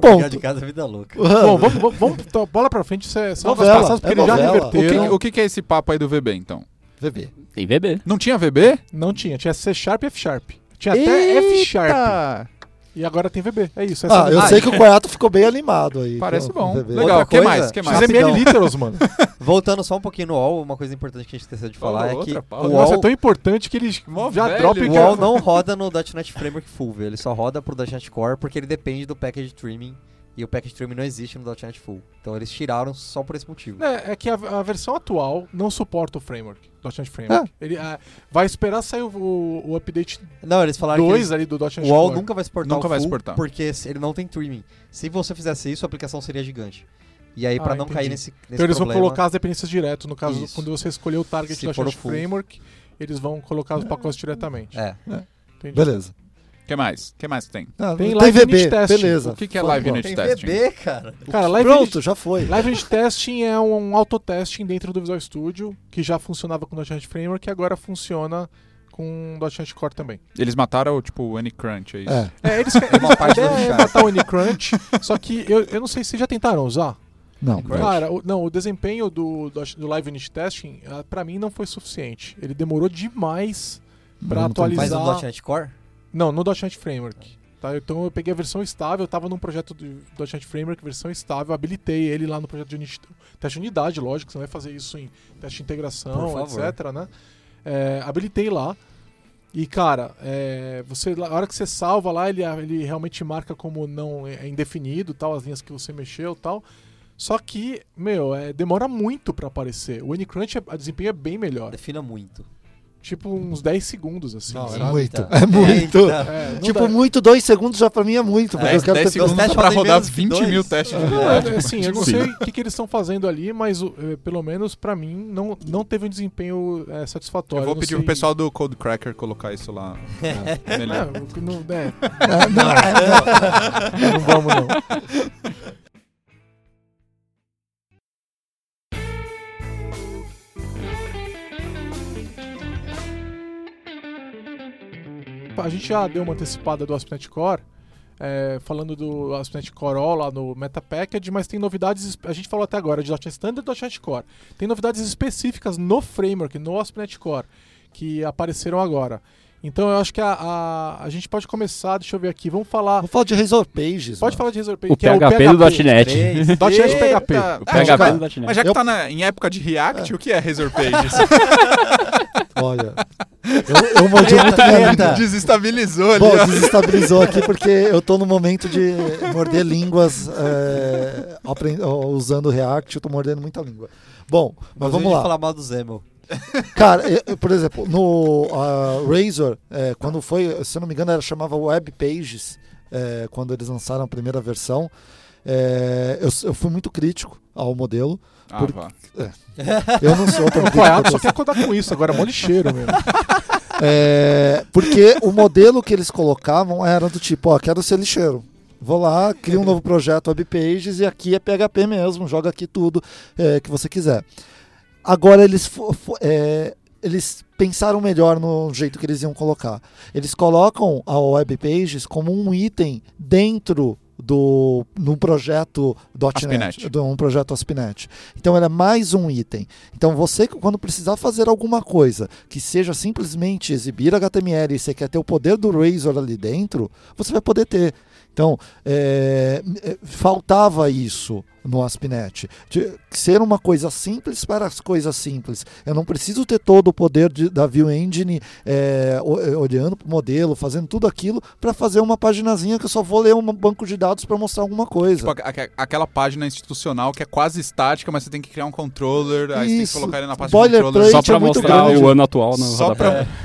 Speaker 5: Miguel
Speaker 2: Ponto.
Speaker 5: de casa é vida louca.
Speaker 1: Bom, vamos, vamos, vamos [laughs] to- bola pra frente, isso é só
Speaker 2: Novela,
Speaker 1: das passadas, porque
Speaker 2: é
Speaker 1: eles já
Speaker 2: novela.
Speaker 3: O que,
Speaker 1: reverteram.
Speaker 3: o que que é esse papo aí do VB, então?
Speaker 2: VB.
Speaker 4: Tem VB.
Speaker 3: Não tinha VB?
Speaker 1: Não tinha, tinha C Sharp e F Sharp. Tinha até F Sharp. E agora tem VB. É isso. essa
Speaker 2: Ah,
Speaker 1: é a
Speaker 2: eu sei que o Coiato ficou bem animado aí.
Speaker 3: Parece bom. Legal. O que mais? que mais?
Speaker 5: XML
Speaker 1: Literals, mano. [laughs]
Speaker 5: Voltando só um pouquinho no UOL, uma coisa importante que a gente esqueceu de falar é que o
Speaker 1: é
Speaker 5: UOL,
Speaker 1: tão importante que eles
Speaker 3: Mó
Speaker 1: já
Speaker 3: velho.
Speaker 1: dropam
Speaker 5: o UOL não roda no .NET Framework Full, viu? ele só roda pro .NET Core porque ele depende do package trimming e o package trimming não existe no .NET Full. Então eles tiraram só por esse motivo.
Speaker 1: É, é que a, a versão atual não suporta o framework, .NET Framework. Ele ah, vai esperar sair o, o, update
Speaker 5: Não, eles falaram que
Speaker 1: 2
Speaker 5: eles-
Speaker 1: ali do .NET
Speaker 5: o UOL nunca vai suportar
Speaker 3: Nunca
Speaker 5: o
Speaker 3: vai
Speaker 5: full
Speaker 3: suportar.
Speaker 5: porque se- ele não tem trimming. Se você fizesse isso, a aplicação seria gigante. E aí,
Speaker 1: Ah,
Speaker 5: pra não
Speaker 1: entendi.
Speaker 5: cair nesse, nesse
Speaker 1: Então eles vão colocar as dependências direto. No caso,
Speaker 5: Isso.
Speaker 1: quando você escolher o target
Speaker 5: Se
Speaker 1: do .NET. Framework, eles vão colocar os pacotes diretamente.
Speaker 5: É.
Speaker 1: Entendi.
Speaker 2: Beleza.
Speaker 3: O que mais? O que mais tem?
Speaker 2: Ah,
Speaker 1: Tem
Speaker 2: tem
Speaker 1: live
Speaker 2: VB,
Speaker 1: unit testing.
Speaker 2: beleza.
Speaker 3: O que, que é Live
Speaker 2: bom.
Speaker 3: Unit
Speaker 5: Tem
Speaker 3: Testing?
Speaker 5: VB, cara.
Speaker 1: Cara, Live
Speaker 2: Pronto,
Speaker 1: Unit,
Speaker 2: já foi.
Speaker 1: Live Unit Testing é um autotesting dentro do Visual Studio, que já funcionava com o .NET Framework e agora funciona com o .NET Core também.
Speaker 3: Eles mataram, tipo, o Anycrunch, é isso?
Speaker 2: É.
Speaker 1: É, eles querem
Speaker 5: Uma parte
Speaker 1: a
Speaker 5: do
Speaker 1: ideia [laughs] é
Speaker 5: chat.
Speaker 1: matar o Anycrunch, só que eu, eu não sei se já tentaram usar.
Speaker 2: Não.
Speaker 1: Cara, o, não, o desempenho do, do, do Live Unit Testing, ah, pra mim, não foi suficiente. Ele demorou demais pra
Speaker 2: Não tem-
Speaker 1: atualizar.
Speaker 5: Mas no .NET Core?
Speaker 1: Não, no .NET Framework. Tá? Então eu peguei a versão estável, eu tava num projeto do .NET Framework, versão estável, habilitei ele lá no projeto de unidade, teste de unidade, lógico, você não vai fazer isso em teste de integração, etc, né? É, habilitei lá. E, cara, é, você, a hora que você salva lá, ele, ele realmente marca como não é indefinido, tal, as linhas que você mexeu tal. Só que, meu, é, demora muito pra aparecer. O Anycrunch, a desempenho é bem melhor.
Speaker 5: Defina muito.
Speaker 1: Tipo, uns 10 segundos, assim.
Speaker 2: Não, é
Speaker 1: sabe?
Speaker 2: muito.
Speaker 5: Eita.
Speaker 2: É muito.
Speaker 1: É, não
Speaker 2: Tipo,
Speaker 1: dá-
Speaker 2: muito, dois segundos já pra mim é muito. porque
Speaker 5: É,
Speaker 2: eu quero
Speaker 3: 10
Speaker 2: ter
Speaker 3: segundos
Speaker 5: testes
Speaker 3: pra rodar
Speaker 5: menos que
Speaker 3: 20 mil
Speaker 5: dois.
Speaker 3: testes de
Speaker 5: É.
Speaker 1: Não, é, assim, eu não sei o que, que eles estão fazendo ali, mas é, pelo menos pra mim não, não teve um desempenho é, satisfatório.
Speaker 3: Eu vou
Speaker 1: não
Speaker 3: pedir
Speaker 1: sei-
Speaker 3: pro pessoal do Code Cracker colocar isso lá. [laughs]
Speaker 1: É,
Speaker 3: Melhor.
Speaker 1: não, é,
Speaker 2: Ah, [laughs] não, é,
Speaker 1: não [laughs] vamos não. A gente já deu uma antecipada do ASP.NET Core, é, falando do ASP.NET Core All lá no Meta Package, mas tem novidades, es- a gente falou até agora de .NET Standard e .NET Core. Tem novidades específicas no framework, no ASP.NET Core, que apareceram agora. Então eu acho que a, a, a gente pode começar, deixa eu ver aqui, vamos falar...
Speaker 2: Vou falar de Razor Pages.
Speaker 1: Pode
Speaker 2: mano.
Speaker 1: falar de Razor Page,
Speaker 4: O
Speaker 1: que é o
Speaker 4: PHP do
Speaker 1: PHP.
Speaker 4: .NET.
Speaker 1: .NET PHP.
Speaker 4: O PHP
Speaker 2: cara,
Speaker 4: do .NET.
Speaker 3: Mas já que
Speaker 2: Eu-
Speaker 3: tá na- em época de React, o que é Razor Pages? [laughs]
Speaker 2: Olha, eu, eu mordi muito.
Speaker 3: Desestabilizou ali,
Speaker 2: Bom,
Speaker 3: ó.
Speaker 2: desestabilizou aqui porque [laughs] eu tô no momento de morder línguas é, usando o React, eu tô mordendo muita língua. Bom, mas vamos lá.
Speaker 5: falar mal do Zemel. [laughs]
Speaker 2: Cara, eu- por exemplo, no ah, Razor, é, quando foi, se eu não me engano, era chamava Web Pages, é, quando eles lançaram a primeira versão. é, eu, eu fui muito crítico ao modelo.
Speaker 3: Ah,
Speaker 2: Por-
Speaker 3: vá.
Speaker 2: Eu não sou tão
Speaker 1: O
Speaker 2: crítico.
Speaker 1: Coiato
Speaker 2: quanto
Speaker 1: só quer codar com isso, agora é mó lixeiro mesmo. [laughs]
Speaker 2: É, porque o modelo que eles colocavam era do tipo, ó, quero ser lixeiro. Vou lá, crio um novo projeto Web Pages e aqui é PHP mesmo, joga aqui tudo é, que você quiser. Agora eles, é, eles pensaram melhor no jeito que eles iam colocar. Eles colocam a Web Pages como um item dentro do num projeto .NET, de um projeto ASP.NET. Então ela é mais um item. Então você quando precisar fazer alguma coisa que seja simplesmente exibir HTML e você quer ter o poder do Razor ali dentro, você vai poder ter. Então, é, é, faltava isso no ASP.NET. De ser uma coisa simples para as coisas simples. Eu não preciso ter todo o poder de- da View Engine é, é, olhando para o modelo, fazendo tudo aquilo para fazer uma paginazinha que eu só vou ler um banco de dados para mostrar alguma coisa.
Speaker 3: Tipo, a- a- aquela página institucional que é quase estática, mas você tem que criar um controller, aí você tem que colocar ele na página de controller.
Speaker 4: Só
Speaker 2: é
Speaker 4: pra
Speaker 2: muito
Speaker 4: mostrar
Speaker 2: grande.
Speaker 4: o ano atual no
Speaker 3: Só
Speaker 4: rodapé. [laughs]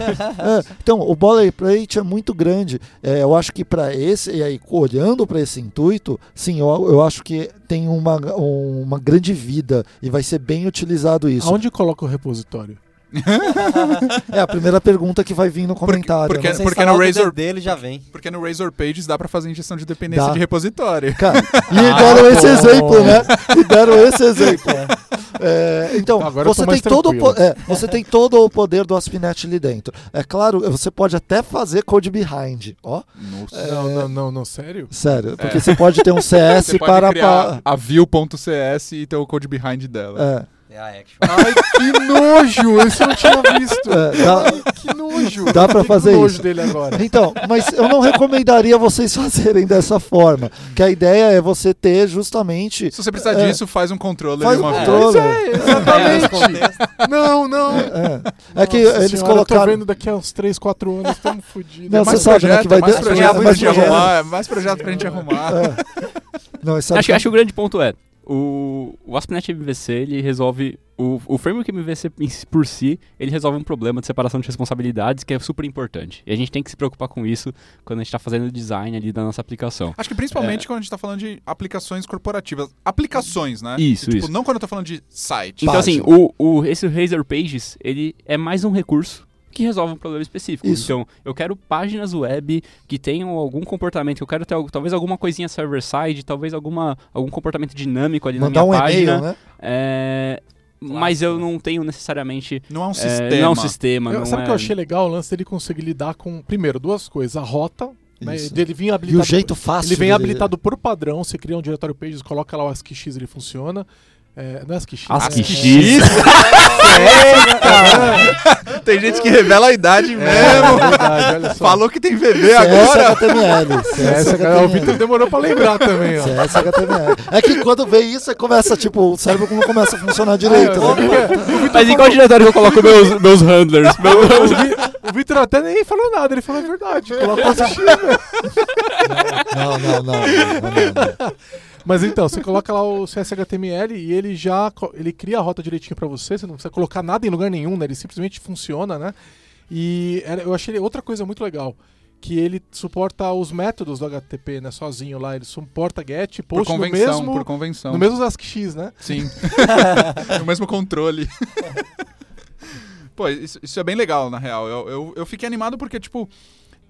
Speaker 2: É, então, o boilerplate é muito grande. É, eu acho que para esse, e aí, olhando para esse intuito, sim, eu, eu acho que tem uma, uma grande vida e vai ser bem utilizado isso.
Speaker 1: Aonde coloca o repositório? [laughs]
Speaker 2: É a primeira pergunta que vai vir no comentário.
Speaker 3: porque-
Speaker 2: né?
Speaker 5: Você
Speaker 3: porque no Razor-
Speaker 5: dele já vem.
Speaker 3: Porque no Razor Pages dá pra fazer injeção de dependência
Speaker 2: Dá.
Speaker 3: de repositório.
Speaker 2: Cara, e
Speaker 1: Ah,
Speaker 2: deram esse
Speaker 1: bom.
Speaker 2: exemplo, né? E deram esse exemplo. É, então,
Speaker 1: Tá, agora
Speaker 2: você tem, todo o, é, você tem todo o poder do ASP.NET ali dentro. É claro, você pode até fazer code behind. Ó,
Speaker 3: Nossa.
Speaker 1: Não, não, não, não, sério?
Speaker 2: sério, porque você pode ter um [laughs] CS
Speaker 3: Você pode
Speaker 2: para.
Speaker 3: criar a view.cs e ter o code behind dela.
Speaker 2: pa-
Speaker 5: É a action.
Speaker 1: Ai, que nojo! Esse eu não tinha visto.
Speaker 2: é, é, dá-
Speaker 1: Que nojo!
Speaker 2: Dá pra
Speaker 1: Fiquei
Speaker 2: fazer
Speaker 1: nojo
Speaker 2: isso.
Speaker 1: dele agora.
Speaker 2: Então, mas eu não recomendaria vocês [laughs] fazerem dessa forma. Que a ideia é você ter justamente.
Speaker 3: Se você precisar
Speaker 2: É.
Speaker 3: disso, faz um controller
Speaker 2: Faz um
Speaker 3: uma
Speaker 2: controller.
Speaker 1: É, exatamente. Não, não.
Speaker 2: É, é que eles
Speaker 1: senhora, Eu tô
Speaker 2: colocaram.
Speaker 1: vendo daqui a uns 3, 4 anos, estamos fodidos.
Speaker 2: Não,
Speaker 3: É mais
Speaker 2: você sabe, né,
Speaker 3: projeto,
Speaker 2: que vai
Speaker 3: é mais projeto
Speaker 2: é
Speaker 3: pra
Speaker 2: mais
Speaker 3: gente
Speaker 2: projeto.
Speaker 3: arrumar, é mais projeto pra gente arrumar.
Speaker 2: É. Não,
Speaker 4: Acho,
Speaker 2: que-
Speaker 4: acho que o grande ponto é, o, o ASP.NET MVC, ele resolve, o, o framework MVC por si, ele resolve um problema de separação de responsabilidades que é super importante. E a gente tem que se preocupar com isso quando a gente está fazendo o design ali da nossa aplicação.
Speaker 3: Acho que principalmente quando a gente tá falando de aplicações corporativas. Aplicações, né?
Speaker 4: Isso,
Speaker 3: tipo,
Speaker 4: isso.
Speaker 3: não quando eu tô falando de site.
Speaker 4: Então, assim, o, o, esse Razor Pages, ele é mais um recurso que resolve um problema específico.
Speaker 2: Isso.
Speaker 4: Então, eu quero páginas web que tenham algum comportamento, eu quero ter al- talvez alguma coisinha server-side, talvez alguma, algum comportamento dinâmico ali
Speaker 2: mandar
Speaker 4: na
Speaker 2: um
Speaker 4: minha página.
Speaker 2: e-mail, né?
Speaker 4: É, mas eu não tenho necessariamente.
Speaker 3: Não é um
Speaker 4: é,
Speaker 3: sistema.
Speaker 4: não é um sistema.
Speaker 1: Eu-
Speaker 4: não
Speaker 1: sabe o
Speaker 4: é...
Speaker 1: que eu achei legal? O lance dele conseguir lidar com, primeiro, duas coisas. A rota, né? Dele vir
Speaker 2: E
Speaker 1: habilitado.
Speaker 2: o jeito fácil.
Speaker 1: Ele vem
Speaker 2: de-
Speaker 1: habilitado por padrão. Você cria um diretório pages, coloca lá o ASCII, ele funciona. É, não é ASCII.
Speaker 4: ASCII.
Speaker 1: É,
Speaker 3: Tem gente que revela a idade
Speaker 1: é,
Speaker 3: mesmo.
Speaker 1: verdade, olha só.
Speaker 3: Falou que tem VB
Speaker 2: CS
Speaker 3: agora.
Speaker 2: HTML. CS
Speaker 1: cara, o Vitor demorou pra lembrar também, ó.
Speaker 2: CS HTML. É que quando vem isso, começa, tipo, o cérebro não começa a funcionar direito.
Speaker 1: É,
Speaker 2: né?
Speaker 4: Mas em qual diretório eu coloco meus, meus handlers? Meu- [laughs]
Speaker 1: O Vi- O Vitor até nem falou nada, ele falou a verdade. Coloca o ASCII, velho.
Speaker 2: Não, não, não. não, não, não.
Speaker 1: Mas então, você coloca lá o CSHTML e ele já ele cria a rota direitinho pra você, você não precisa colocar nada em lugar nenhum, né? Ele simplesmente funciona, né? E eu achei outra coisa muito legal, que ele suporta os métodos do HTTP, né, sozinho lá, ele suporta get,
Speaker 3: Por
Speaker 1: post no
Speaker 3: convenção,
Speaker 1: mesmo
Speaker 3: por convenção.
Speaker 1: no mesmo ASCII, né?
Speaker 3: Sim. [laughs] no mesmo controle. [laughs] Pô, isso, isso é bem legal, na real. Eu, eu, eu fiquei animado porque, tipo,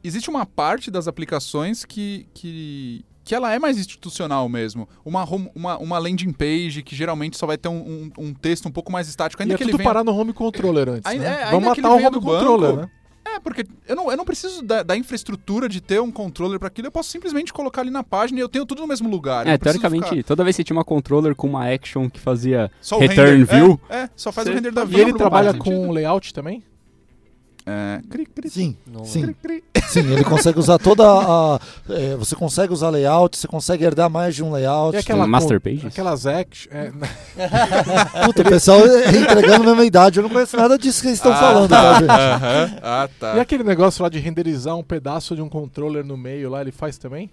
Speaker 3: existe uma parte das aplicações que, que, que ela é mais institucional mesmo. Uma, home- uma, uma landing page que geralmente só vai ter um, um, um texto um pouco mais estático. Ainda
Speaker 1: e é
Speaker 3: que
Speaker 1: tudo
Speaker 3: ele venha...
Speaker 1: parar no home controller antes,
Speaker 3: Ainda-
Speaker 1: né?
Speaker 3: é,
Speaker 1: Vamos matar o home
Speaker 3: do
Speaker 1: controller,
Speaker 3: banco.
Speaker 1: né?
Speaker 3: É, porque eu não, eu não preciso da, da infraestrutura de ter um controller para aquilo. Eu posso simplesmente colocar ali na página e eu tenho tudo no mesmo lugar.
Speaker 4: É, teoricamente,
Speaker 3: ficar-
Speaker 4: toda vez que você tinha uma controller com uma action que fazia
Speaker 3: Só o
Speaker 4: return
Speaker 3: render.
Speaker 4: view,
Speaker 3: É, é, só faz
Speaker 4: você-
Speaker 3: o render da
Speaker 4: E
Speaker 1: E
Speaker 3: view.
Speaker 1: ele trabalha com
Speaker 3: sentido.
Speaker 1: layout também?
Speaker 3: É, cri, cri,
Speaker 2: Sim,
Speaker 5: Não-
Speaker 2: sim.
Speaker 3: cri, cri.
Speaker 2: Sim, ele [laughs] consegue usar toda a. é, você consegue usar layout, você consegue herdar mais de um layout.
Speaker 1: E aquela
Speaker 4: Master Pages?
Speaker 1: Aquelas action, é? [laughs]
Speaker 2: Puta, o pessoal é entregando a mesma idade. Eu não conheço nada disso que eles estão
Speaker 3: Ah,
Speaker 2: falando,
Speaker 3: tá.
Speaker 2: tá, gente?
Speaker 3: Aham. Ah, tá.
Speaker 1: E aquele negócio lá de renderizar um pedaço de um controller no meio lá, ele faz também?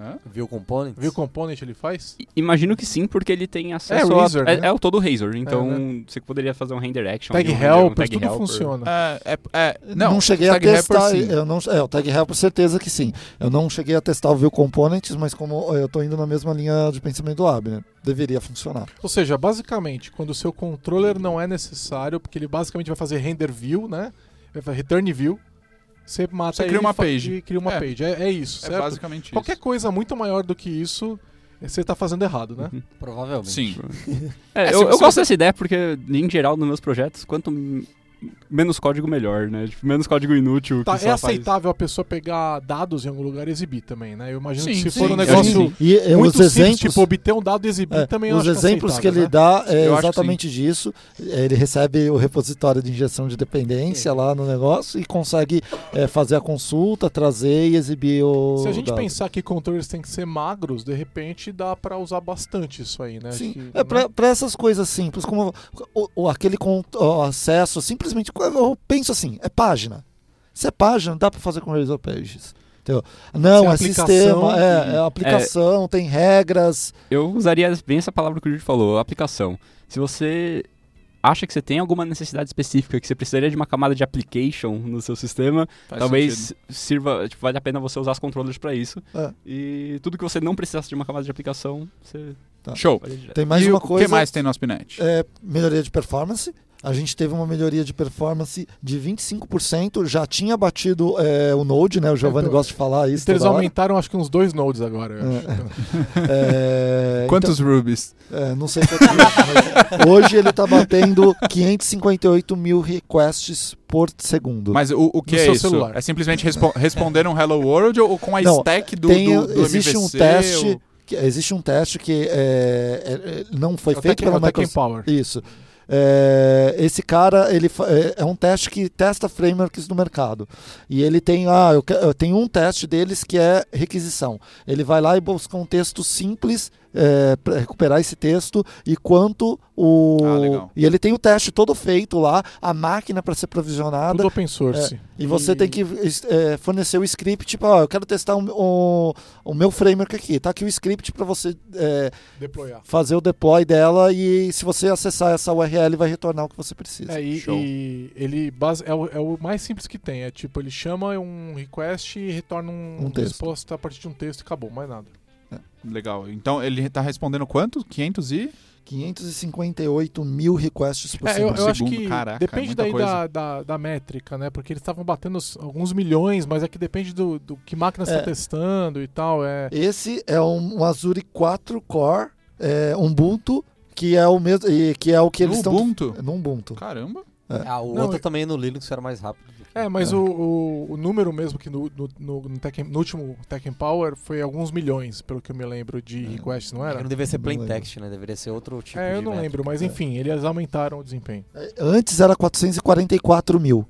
Speaker 3: Hã?
Speaker 5: View Components?
Speaker 1: Viu component ele faz?
Speaker 4: i- imagino que sim, porque ele tem acesso
Speaker 1: Razor,
Speaker 4: a...
Speaker 1: né?
Speaker 4: É, é o todo Razor, então
Speaker 1: né?
Speaker 4: você poderia fazer um render action.
Speaker 1: Tag
Speaker 4: um render- um
Speaker 1: helper,
Speaker 4: tag
Speaker 1: tudo
Speaker 4: helper.
Speaker 1: funciona.
Speaker 3: É, é, é,
Speaker 2: Não,
Speaker 3: não,
Speaker 2: cheguei a
Speaker 3: Helper,
Speaker 2: testar.
Speaker 3: sim.
Speaker 2: Eu não, é, o Tag Helper, certeza que sim. Eu não cheguei a testar o View Components, mas como eu tô indo na mesma linha de pensamento do Abner, deveria funcionar.
Speaker 1: Ou seja, basicamente, quando o seu controller não é necessário, porque ele basicamente vai fazer render view, né? Vai fazer return view. Você mata
Speaker 3: Você cria uma page.
Speaker 1: e cria uma
Speaker 3: É.
Speaker 1: page. É, é isso,
Speaker 3: É
Speaker 1: certo?
Speaker 3: basicamente
Speaker 1: Qualquer
Speaker 3: isso.
Speaker 1: coisa muito maior do que isso, você tá fazendo errado, né?
Speaker 5: Provavelmente.
Speaker 3: Sim. [laughs]
Speaker 4: É,
Speaker 3: É,
Speaker 4: eu, eu gosto dessa ideia porque, em geral, nos meus projetos, quanto menos código melhor, né? Tipo, menos código inútil.
Speaker 1: Tá,
Speaker 4: que
Speaker 1: é
Speaker 4: só faz-
Speaker 1: aceitável a pessoa pegar dados em algum lugar e exibir também, né? Eu imagino
Speaker 3: Sim,
Speaker 1: que se
Speaker 3: sim,
Speaker 1: for um
Speaker 3: sim.
Speaker 1: negócio
Speaker 2: E é,
Speaker 1: muito
Speaker 2: os
Speaker 1: simples,
Speaker 2: exemplos,
Speaker 1: tipo obter um dado e exibir,
Speaker 2: é,
Speaker 1: também
Speaker 2: os
Speaker 1: acho que é
Speaker 2: exemplos que ele
Speaker 1: aceitável,
Speaker 2: dá é
Speaker 3: Eu
Speaker 2: exatamente disso. É, Ele recebe o repositório de injeção de dependência lá no negócio e consegue é, fazer a consulta, trazer e exibir o.
Speaker 1: Se a gente
Speaker 2: dado.
Speaker 1: pensar que controles têm que ser magros, de repente dá pra usar bastante isso aí, né?
Speaker 2: Sim,
Speaker 1: que,
Speaker 2: é para essas coisas simples, como o, o- aquele o acesso, simplesmente eu penso assim, é página. Se é página, dá para fazer com Razor Pages. Entendeu? Não,
Speaker 1: é
Speaker 2: é
Speaker 1: aplicação
Speaker 2: sistema, é, é aplicação, tem regras.
Speaker 4: Eu usaria bem essa palavra que o Júlio falou, aplicação. Se você acha que você tem alguma necessidade específica, que você precisaria de uma camada de application no seu sistema,
Speaker 3: Faz
Speaker 4: talvez
Speaker 3: sentido.
Speaker 4: sirva, tipo, vale a pena você usar os controllers para isso.
Speaker 2: É.
Speaker 4: E tudo que você não precisasse de uma camada de aplicação, você
Speaker 3: Show.
Speaker 4: faria direto.
Speaker 2: Tem mais
Speaker 3: e
Speaker 2: uma
Speaker 3: o
Speaker 2: coisa.
Speaker 3: que mais tem no Aspinet?
Speaker 2: é, melhoria de performance. A gente teve uma melhoria de performance de 25%, já tinha batido é, o Node, né? O Giovanni
Speaker 1: Então,
Speaker 2: gosta de falar isso.
Speaker 1: Então eles aumentaram acho que uns dois nodes agora. eu
Speaker 2: É.
Speaker 1: acho. Então, [laughs]
Speaker 2: É,
Speaker 3: Quantos rubies?
Speaker 2: então, é, não sei quantos, mas hoje ele tá batendo 558 mil requests por segundo.
Speaker 3: Mas o, o que
Speaker 1: No
Speaker 3: é
Speaker 1: seu
Speaker 3: isso?
Speaker 1: celular.
Speaker 3: É simplesmente respo responder um Hello World ou com a
Speaker 2: Não,
Speaker 3: stack do,
Speaker 2: Tem-
Speaker 3: do, do
Speaker 2: existe um
Speaker 3: MVC,
Speaker 2: teste
Speaker 3: ou-
Speaker 2: que, existe um teste que é, é, é, não foi
Speaker 1: é o
Speaker 2: feito
Speaker 1: Tech- é
Speaker 2: pela Microsoft.
Speaker 1: Power.
Speaker 2: Isso. É, esse cara, ele é, é um teste que testa frameworks no mercado. E ele tem, ah, eu, eu tenho um teste deles que é requisição. Ele vai lá e busca um texto simples, é, para recuperar esse texto e quanto o.
Speaker 3: Ah, legal.
Speaker 2: E ele tem o teste todo feito lá, a máquina para ser provisionada.
Speaker 1: Tudo open source.
Speaker 2: E você tem que é, fornecer o script, tipo, ó, eu quero testar o, o, o meu framework aqui. Tá aqui o script para você é, fazer o deploy dela e se você acessar essa URL vai retornar o que você precisa.
Speaker 1: É, e, e ele base, é, o, é o mais simples que tem. É tipo, ele chama um request e retorna um,
Speaker 2: Um texto.
Speaker 1: resposta a partir de um texto e acabou, mais nada.
Speaker 3: Legal. Então ele tá respondendo quanto? 500 e?
Speaker 2: 558 mil requests por
Speaker 1: É, eu,
Speaker 2: segundo.
Speaker 1: eu acho
Speaker 3: segundo,
Speaker 1: que
Speaker 3: caraca, é
Speaker 1: depende daí da, da, da métrica, né? Porque eles estavam batendo alguns milhões, mas é que depende do, do que máquina você
Speaker 2: É.
Speaker 1: está testando e tal. É,
Speaker 2: Esse é um, um Azure 4 Core é, Ubuntu, que é o mesmo, e que é o que eles
Speaker 3: No
Speaker 2: estão
Speaker 3: Ubuntu?
Speaker 2: no Ubuntu.
Speaker 3: Caramba.
Speaker 5: Ah, o
Speaker 1: Não,
Speaker 5: outro
Speaker 1: eu-
Speaker 5: também no Linux era mais rápido.
Speaker 1: É mas
Speaker 2: É.
Speaker 1: O, o, o número mesmo que no, no, no, no Tech- no último Tech Power foi alguns milhões, pelo que eu me lembro, de requests, não
Speaker 5: É,
Speaker 1: era?
Speaker 5: Não deveria ser
Speaker 2: Não
Speaker 5: plain text, né? Deveria ser outro tipo
Speaker 1: É,
Speaker 5: de
Speaker 1: eu não
Speaker 5: métrica.
Speaker 1: lembro, mas
Speaker 2: É.
Speaker 1: enfim, eles aumentaram o desempenho.
Speaker 2: É, Antes era 444 mil.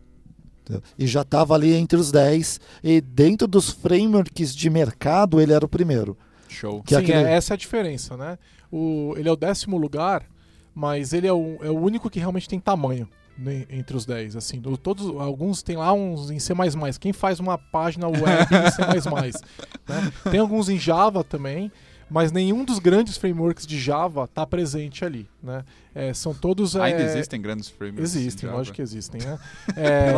Speaker 2: E já estava ali entre os 10. E dentro dos frameworks de mercado, ele era o primeiro.
Speaker 3: Show.
Speaker 2: Que é
Speaker 1: Sim,
Speaker 2: aquele-
Speaker 1: é, essa é a diferença, né? O, ele é o décimo lugar, mas ele é o, é o único que realmente tem tamanho né, entre os 10. Assim, do- todos, alguns tem lá uns em C++. Quem faz uma página web em C++? né? Tem alguns em Java também, mas nenhum dos grandes frameworks de Java está presente ali. Né? É, são todos... é,
Speaker 3: Ainda existem grandes frameworks.
Speaker 1: Existem, lógico que existem, né? [laughs] É,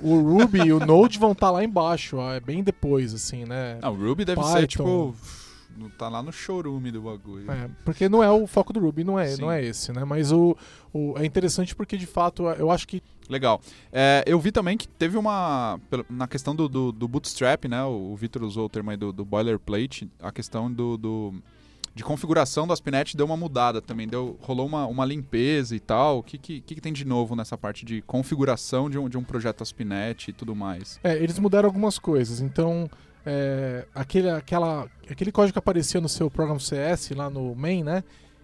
Speaker 1: o, o Ruby e o Node vão estar lá embaixo, ó, é bem depois, assim, né?
Speaker 3: Não, o Ruby deve
Speaker 1: Python.
Speaker 3: ser tipo. Tá lá no showroom do bagulho.
Speaker 1: É, porque não é o foco do Ruby, não é,
Speaker 3: Sim.
Speaker 1: não é esse, né? Mas o, o- é interessante porque, de fato, eu acho que
Speaker 3: Legal. É, eu vi também que teve uma. Na questão do, do, do bootstrap, né? O, o Vitor usou o termo aí do, do boilerplate. A questão do. do- de configuração do Aspinet deu uma mudada também. Deu, rolou uma, uma limpeza e tal. O que, que, que que tem de novo nessa parte de configuração de um, de um projeto Aspinet e tudo mais?
Speaker 1: é, eles mudaram algumas coisas. Então, é, aquele, aquela, aquele código que aparecia no seu programa CS lá no main, né?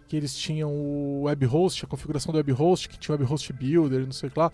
Speaker 1: Que eles tinham o web host, a configuração do web host, que tinha o web host builder, não sei o que lá.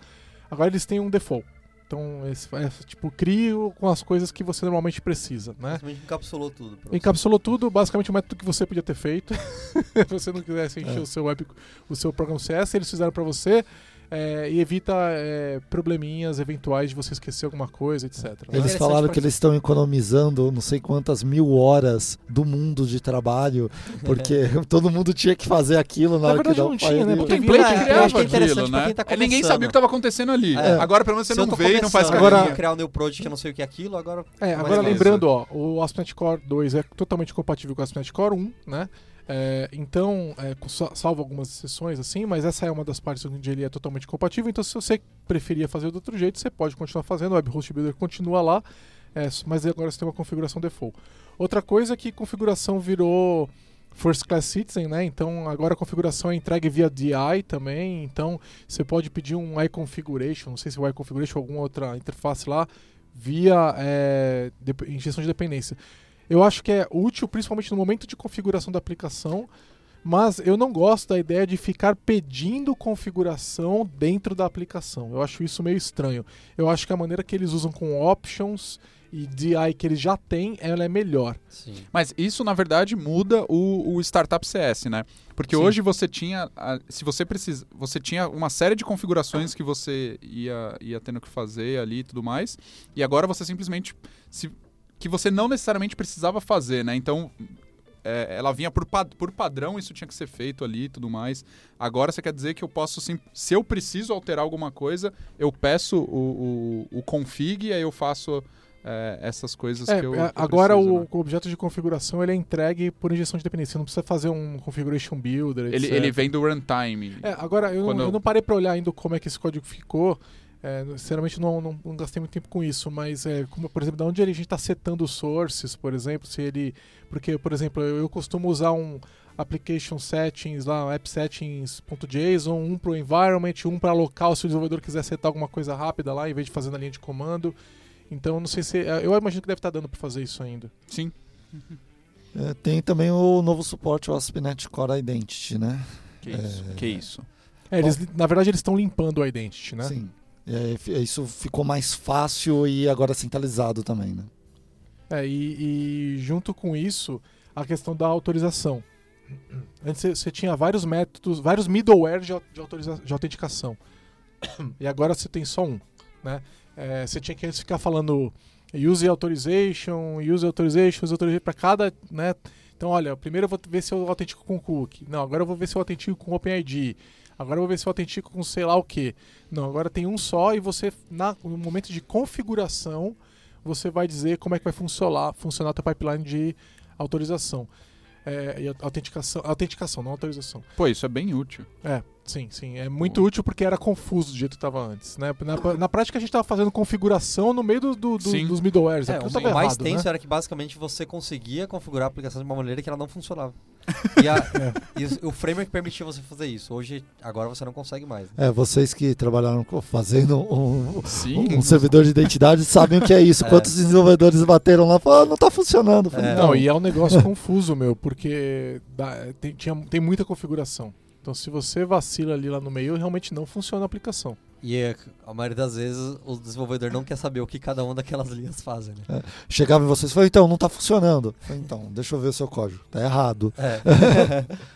Speaker 1: Agora eles têm um default. Então, esse, é, tipo, crio com as coisas que você normalmente precisa, né?
Speaker 5: Encapsulou tudo.
Speaker 1: Encapsulou tudo, basicamente o método que você podia ter feito. [laughs] Se você não quisesse encher
Speaker 2: É.
Speaker 1: o seu web, o seu programa CS, eles fizeram para você é, e evita é, probleminhas eventuais de você esquecer alguma coisa, etc. né?
Speaker 2: Eles falaram que eles estão economizando não sei quantas mil horas do mundo de trabalho, porque [laughs] todo mundo tinha que fazer aquilo na,
Speaker 1: Na
Speaker 2: hora
Speaker 1: verdade,
Speaker 2: que dá
Speaker 1: não
Speaker 2: o
Speaker 1: tinha, né? Porque
Speaker 3: template
Speaker 5: eu
Speaker 3: criava
Speaker 5: que é interessante
Speaker 3: aquilo, né?
Speaker 5: quem tá
Speaker 3: É, ninguém sabia o que estava acontecendo ali.
Speaker 5: É.
Speaker 3: Agora, pelo menos, você não vê e não faz
Speaker 1: Agora-
Speaker 3: carinha.
Speaker 5: criar o new project, eu não sei o que é aquilo, agora...
Speaker 1: É, agora
Speaker 5: é
Speaker 1: lembrando, ó, o ASP.NET Core 2 é totalmente compatível com o ASP.NET Core 1, né? É, então, é, salvo algumas exceções assim, mas essa é uma das partes onde ele é totalmente compatível. Então, se você preferia fazer do outro jeito, você pode continuar fazendo. O Web Host Builder continua lá, é, mas agora você tem uma configuração default. Outra coisa é que configuração virou First Class Citizen, né? Então agora a configuração é entregue via DI também. Então você pode pedir um iConfiguration, não sei se o iConfiguration ou alguma outra interface lá, via é, injeção de dependência. Eu acho que é útil, principalmente no momento de configuração da aplicação, mas eu não gosto da ideia de ficar pedindo configuração dentro da aplicação. Eu acho isso meio estranho. Eu acho que a maneira que eles usam com options e DI que eles já têm, ela é melhor.
Speaker 5: Sim.
Speaker 3: Mas isso, na verdade, muda o, o Startup CS, né? Porque
Speaker 1: Sim.
Speaker 3: hoje você tinha, se você precisa, você tinha uma série de configurações que você ia, ia tendo que fazer ali e tudo mais, e agora você simplesmente, se, que você não necessariamente precisava fazer, né? Então, é, ela vinha por, pa- por padrão, isso tinha que ser feito ali e tudo mais. Agora você quer dizer que eu posso, sim, se eu preciso alterar alguma coisa, eu peço o, o, o config e aí eu faço é, essas coisas
Speaker 1: É,
Speaker 3: que eu.
Speaker 1: é,
Speaker 3: que
Speaker 1: agora
Speaker 3: preciso,
Speaker 1: o,
Speaker 3: né?
Speaker 1: objeto de configuração ele é entregue por injeção de dependência. Você não precisa fazer um configuration builder,
Speaker 3: Ele,
Speaker 1: etc.
Speaker 3: ele vem do runtime.
Speaker 1: É, agora eu,
Speaker 3: Quando
Speaker 1: não,
Speaker 3: eu
Speaker 1: não parei para olhar ainda como é que esse código ficou. É, sinceramente, não, não, não gastei muito tempo com isso, mas, é, como, por exemplo, da onde a gente está setando os sources, por exemplo, se ele. Porque, por exemplo, eu, eu costumo usar um application settings lá, app settings.json, um para o environment, um para local, se o desenvolvedor quiser setar alguma coisa rápida lá, em vez de fazer na linha de comando. Então, não sei se. é, Eu imagino que deve estar dando para fazer isso ainda.
Speaker 3: Sim. [laughs]
Speaker 2: É, tem também o novo suporte ao ASP.NET Core Identity, né?
Speaker 3: Que isso? Que isso?
Speaker 1: É, eles, na verdade, eles estão limpando o identity, né?
Speaker 2: Sim. É, isso ficou mais fácil e agora centralizado também, né?
Speaker 1: É, e, e junto com isso, a questão da autorização. Antes você- tinha vários métodos, vários middleware de, de, autoriza- de autenticação. [coughs] E agora você tem só um. Né? É, você tinha que ficar falando use authorization, use authorization, use authorization para cada. Né? Então, olha, primeiro eu vou ver se eu autentico com cookie. Não, agora eu vou ver se eu autentico com OpenID. Agora eu vou ver se eu autentico com sei lá o que. Não, agora tem um só e você, na, no momento de configuração, você vai dizer como é que vai funcionar, funcionar o teu pipeline de autorização. É, e autenticação, autenticação, não autorização.
Speaker 3: Pô, isso é bem útil.
Speaker 1: É, sim, sim. É muito útil porque era confuso do jeito que estava antes. Né? Na, na prática, a gente estava fazendo configuração no meio do, do- do- dos middlewares.
Speaker 5: É, o mais
Speaker 1: errado,
Speaker 5: tenso
Speaker 1: né?
Speaker 5: era que basicamente você conseguia configurar a aplicação de uma maneira que ela não funcionava. [laughs] E, a- e o- framework permitia você fazer isso. Hoje, agora você não consegue mais. né?
Speaker 2: É, vocês que trabalharam fazendo um,
Speaker 3: Sim.
Speaker 2: um servidor de identidade sabem o que é isso. [laughs]
Speaker 5: É.
Speaker 2: Quantos desenvolvedores bateram lá e falaram, ah, não tá funcionando. Falei,
Speaker 5: É.
Speaker 1: Não, e é um negócio confuso, meu, porque dá- tem, tinha, tem muita configuração. Então, se você vacila ali lá no meio, realmente não funciona a aplicação.
Speaker 5: E é, a maioria das vezes o desenvolvedor não quer saber o que cada uma daquelas linhas fazem. Né?
Speaker 2: Chegava em vocês e falava, então, não tá funcionando. Falei, então, deixa eu ver o seu código. Tá errado.
Speaker 5: É. [laughs]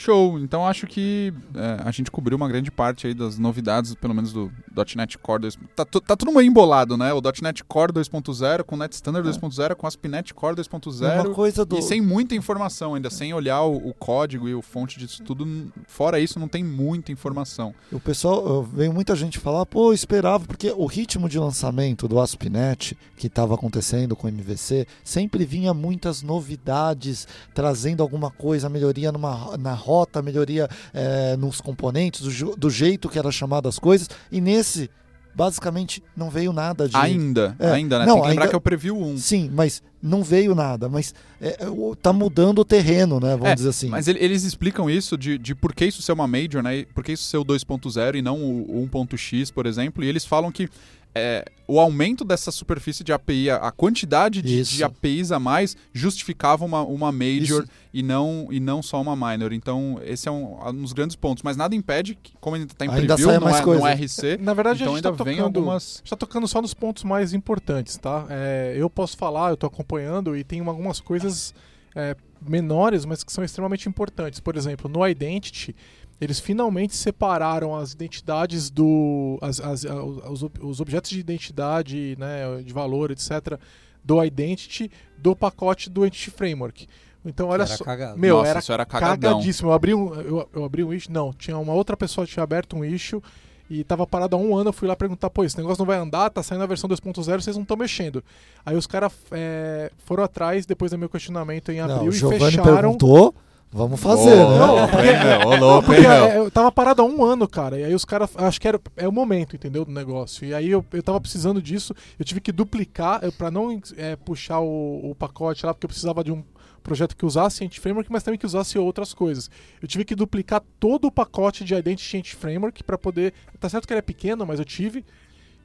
Speaker 3: Show. Então acho que é, a gente cobriu uma grande parte aí das novidades, pelo menos do .NET Core 2. Tá, tá tudo meio embolado, né? O .NET Core 2.0 com o Net Standard 2.0 com ASP.NET Core
Speaker 2: É
Speaker 3: 2.0
Speaker 2: uma coisa do...
Speaker 3: e sem muita informação ainda, sem olhar o, o código e o fonte disso tudo. Fora isso, não tem muita informação.
Speaker 2: O pessoal, veio muita gente falar, pô, eu esperava, porque o ritmo de lançamento do ASP.NET, que estava acontecendo com o MVC, sempre vinha muitas novidades, trazendo alguma coisa, melhoria numa, na rota, melhoria eh, nos componentes, do, do jeito que era chamado as coisas, e nesse, basicamente, não veio nada de...
Speaker 3: Ainda,
Speaker 2: É,
Speaker 3: ainda, né?
Speaker 2: não,
Speaker 3: tem que lembrar
Speaker 2: ainda-
Speaker 3: que é o Preview 1.
Speaker 2: Sim, mas não veio nada, mas é, o- tá mudando o terreno, né, vamos
Speaker 3: É,
Speaker 2: dizer assim.
Speaker 3: Mas ele- eles explicam isso de, de por que isso ser uma major, né? Por que isso ser o 2.0 e não o 1.x, por exemplo. E eles falam que é, o aumento dessa superfície de API, a, quantidade de, de APIs a mais justificava uma, uma major
Speaker 2: Isso.
Speaker 3: e não, e não só uma minor. Então, esse é um, um dos grandes pontos. Mas nada impede que, como ainda está em
Speaker 2: Ainda
Speaker 3: preview, não
Speaker 2: mais
Speaker 3: é,
Speaker 2: coisa.
Speaker 3: não é RC, [laughs]
Speaker 1: Na verdade,
Speaker 3: então
Speaker 1: a gente
Speaker 3: ainda
Speaker 1: tá
Speaker 3: vem
Speaker 1: tocando,
Speaker 3: algumas...
Speaker 1: está tocando só nos pontos mais importantes, tá? É, eu posso falar, eu tô acompanhando e tem algumas coisas é, menores, mas que são extremamente importantes. Por exemplo, no Identity, eles finalmente separaram as identidades do. As, as- os, os objetos de identidade, né, de valor, etc., do Identity do pacote do Entity Framework. Então, olha
Speaker 5: era
Speaker 1: só.
Speaker 5: cagado.
Speaker 1: Meu,
Speaker 3: Nossa,
Speaker 1: era
Speaker 3: isso era cagadão.
Speaker 1: cagadíssimo. Eu abri um, eu, eu abri um issue, não, tinha uma outra pessoa que tinha aberto um issue e tava parado há um ano. Eu fui lá perguntar, pô, esse negócio não vai andar, tá saindo a versão 2.0, vocês não estão mexendo. Aí os caras é, foram atrás, depois do meu questionamento em
Speaker 2: Não,
Speaker 1: abril,
Speaker 2: o
Speaker 1: e
Speaker 2: Giovanni
Speaker 1: fecharam.
Speaker 2: perguntou, vamos fazer,
Speaker 3: Ô,
Speaker 2: né?
Speaker 1: Não, porque- Não, porque
Speaker 3: meu?
Speaker 1: é, eu tava parado há um ano, cara. E aí os caras. Acho que era, é o momento, entendeu? Do negócio. E aí eu, eu tava precisando disso. Eu tive que duplicar eu, pra não é, puxar o, o pacote lá, porque eu precisava de um projeto que usasse Anti-Framework, mas também que usasse outras coisas. Eu tive que duplicar todo o pacote de Identity Anti-Framework para poder. Tá certo que ele é pequeno, mas eu tive.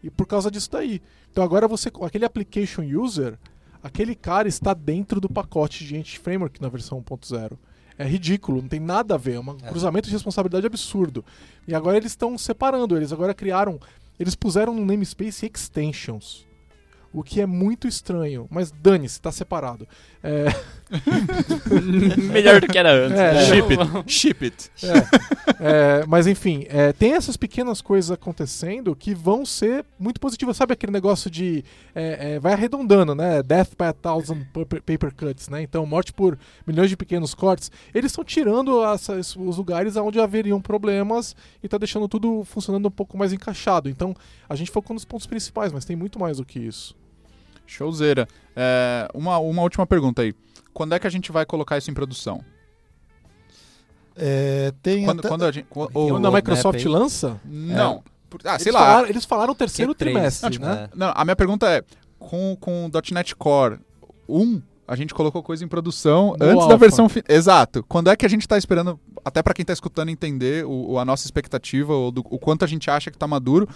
Speaker 1: E por causa disso daí. Então agora você. Aquele application user, aquele cara está dentro do pacote de Anti-Framework na versão 1.0. É ridículo, não tem nada a ver, é um
Speaker 5: É.
Speaker 1: cruzamento de responsabilidade absurdo. E agora eles estão separando, eles agora criaram. Eles puseram no namespace extensions. O que é muito estranho, mas dane-se, tá separado. É, [laughs]
Speaker 4: Melhor do que era antes.
Speaker 1: É,
Speaker 4: né?
Speaker 3: Ship it. Ship it.
Speaker 1: É, é, mas enfim, é, tem essas pequenas coisas acontecendo que vão ser muito positivas. Sabe aquele negócio de. é, é, vai arredondando, né? Death by a thousand paper, cuts, né? Então, morte por milhões de pequenos cortes. Eles estão tirando essas- os lugares onde haveriam problemas e tá deixando tudo funcionando um pouco mais encaixado. Então, a gente focou nos pontos principais, mas tem muito mais do que isso.
Speaker 3: Showzeira. É, uma, uma última pergunta aí. Quando é que a gente vai colocar isso em produção?
Speaker 2: É, tem
Speaker 3: Quando,
Speaker 2: até-
Speaker 3: quando a gente. o- o-
Speaker 1: Quando a Microsoft
Speaker 5: aí.
Speaker 1: lança,
Speaker 3: não. Por- Ah,
Speaker 1: eles,
Speaker 3: sei lá.
Speaker 1: falaram, eles falaram terceiro
Speaker 5: Q3.
Speaker 1: trimestre,
Speaker 3: Não,
Speaker 1: né?
Speaker 5: É.
Speaker 3: Não, a minha pergunta é: com, com o .NET Core 1, a gente colocou coisa em produção
Speaker 1: No
Speaker 3: antes da
Speaker 1: alpha.
Speaker 3: versão final. Exato. Quando é que a gente tá esperando, até pra quem tá escutando entender o, o- a nossa expectativa, ou do- o quanto a gente acha que tá maduro,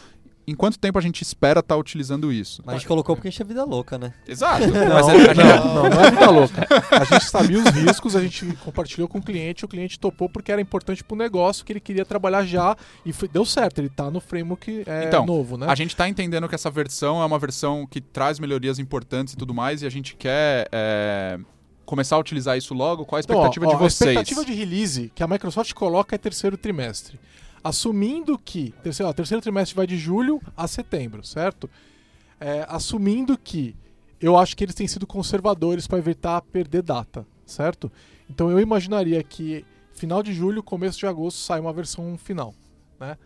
Speaker 3: em quanto tempo a gente espera estar utilizando isso?
Speaker 5: Mas a gente colocou porque a gente é vida louca, né?
Speaker 3: Exato. [laughs]
Speaker 1: Não,
Speaker 3: a gente-
Speaker 1: não, não, não é vida louca. A gente sabia os riscos, a gente compartilhou com o cliente, o cliente topou porque era importante pro negócio, que ele queria trabalhar já e foi- deu certo, ele tá no framework é,
Speaker 3: Então,
Speaker 1: novo, né?
Speaker 3: A gente tá entendendo que essa versão é uma versão que traz melhorias importantes e tudo mais, e a gente quer é, começar a utilizar isso logo. Qual a
Speaker 1: Então, ó,
Speaker 3: expectativa
Speaker 1: ó,
Speaker 3: de vocês?
Speaker 1: A expectativa de release que a Microsoft coloca é terceiro trimestre. Assumindo que terceiro, ó, terceiro trimestre vai de julho a setembro, certo? É, assumindo que eu acho que eles têm sido conservadores para evitar perder data, certo? Então eu imaginaria que final de julho, começo de agosto sai uma versão final, né?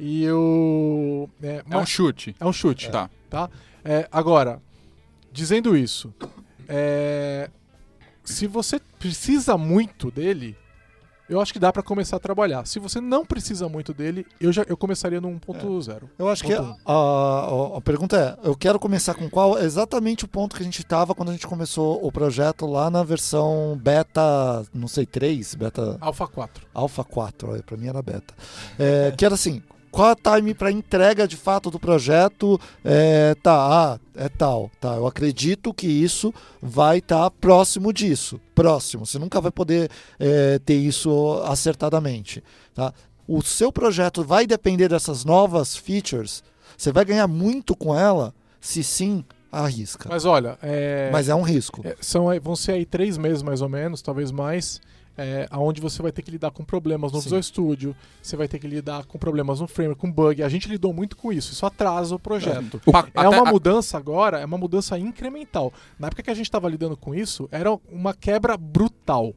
Speaker 1: E eu é,
Speaker 3: É um chute.
Speaker 1: é um chute
Speaker 3: Tá.
Speaker 1: tá? É, agora, dizendo isso, é, se você precisa muito dele, eu acho que dá pra começar a trabalhar. Se você não precisa muito dele, eu já eu começaria no 1.0.
Speaker 2: Eu acho que a, a- a pergunta é: eu quero começar com qual? Exatamente o ponto que a gente estava quando a gente começou o projeto lá na versão beta, não sei, 3, beta
Speaker 1: Alpha 4.
Speaker 2: Alpha 4, olha, pra mim era beta. É, que era assim: qual a time para entrega de fato do projeto? É, tá, ah, é tal, tá. Eu acredito que isso vai estar próximo disso. Próximo. Você nunca vai poder é, ter isso acertadamente, tá? O seu projeto vai depender dessas novas features. Você vai ganhar muito com ela? Se sim, arrisca.
Speaker 1: Mas olha, é,
Speaker 2: Mas é um risco.
Speaker 1: é, são, vão ser aí três meses mais ou menos, talvez mais, é, onde você vai ter que lidar com problemas no
Speaker 2: Sim.
Speaker 1: Visual Studio, você vai ter que lidar com problemas no framework, com bug. A gente lidou muito com isso, isso atrasa o projeto. É
Speaker 3: até-
Speaker 1: uma mudança agora, é uma mudança incremental. Na época que a gente estava lidando com isso, era uma quebra brutal.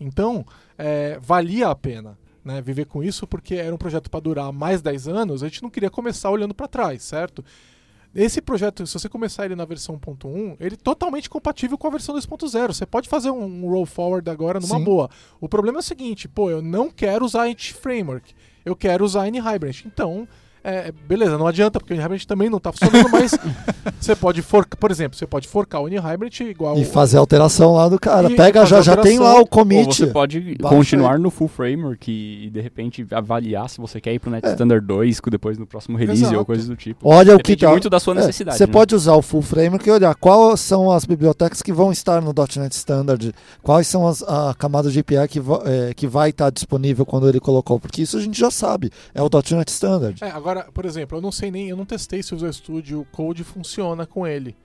Speaker 1: Então, é, valia a pena né, viver com isso, porque era um projeto para durar mais 10 anos, a gente não queria começar olhando para trás, certo? Esse projeto, se você começar ele na versão 1.1, ele é totalmente compatível com a versão 2.0. Você pode fazer um, um roll forward agora numa
Speaker 2: Sim.
Speaker 1: boa. O problema é o seguinte, pô, eu não quero usar Entity Framework, eu quero usar N-Hybrid. Então, é, beleza, não adianta, porque o N-Hybrid também não está funcionando, mas [laughs] você pode forcar, por exemplo, você pode forcar o N-Hybrid igual...
Speaker 2: E fazer a alteração lá do cara.
Speaker 1: E
Speaker 2: Pega, já, já tem lá o
Speaker 4: Ou
Speaker 2: commit.
Speaker 4: você pode
Speaker 2: Baixa
Speaker 4: continuar no full framework e, de repente avaliar se você quer ir pro Net Standard 2 co- depois no próximo release
Speaker 1: Exato.
Speaker 4: ou coisas do tipo.
Speaker 2: Olha o que
Speaker 4: Depende
Speaker 2: tá.
Speaker 4: muito da sua
Speaker 2: É,
Speaker 4: necessidade.
Speaker 2: Você
Speaker 4: né?
Speaker 2: pode usar o full framework e olhar quais são as bibliotecas que vão estar no .NET Standard, quais são as a camada de API que, é, que vai estar disponível quando ele colocou, porque isso a gente já sabe, é o .NET Standard.
Speaker 1: É, agora, por exemplo, eu não sei nem, eu não testei se o Visual Studio Code funciona com ele.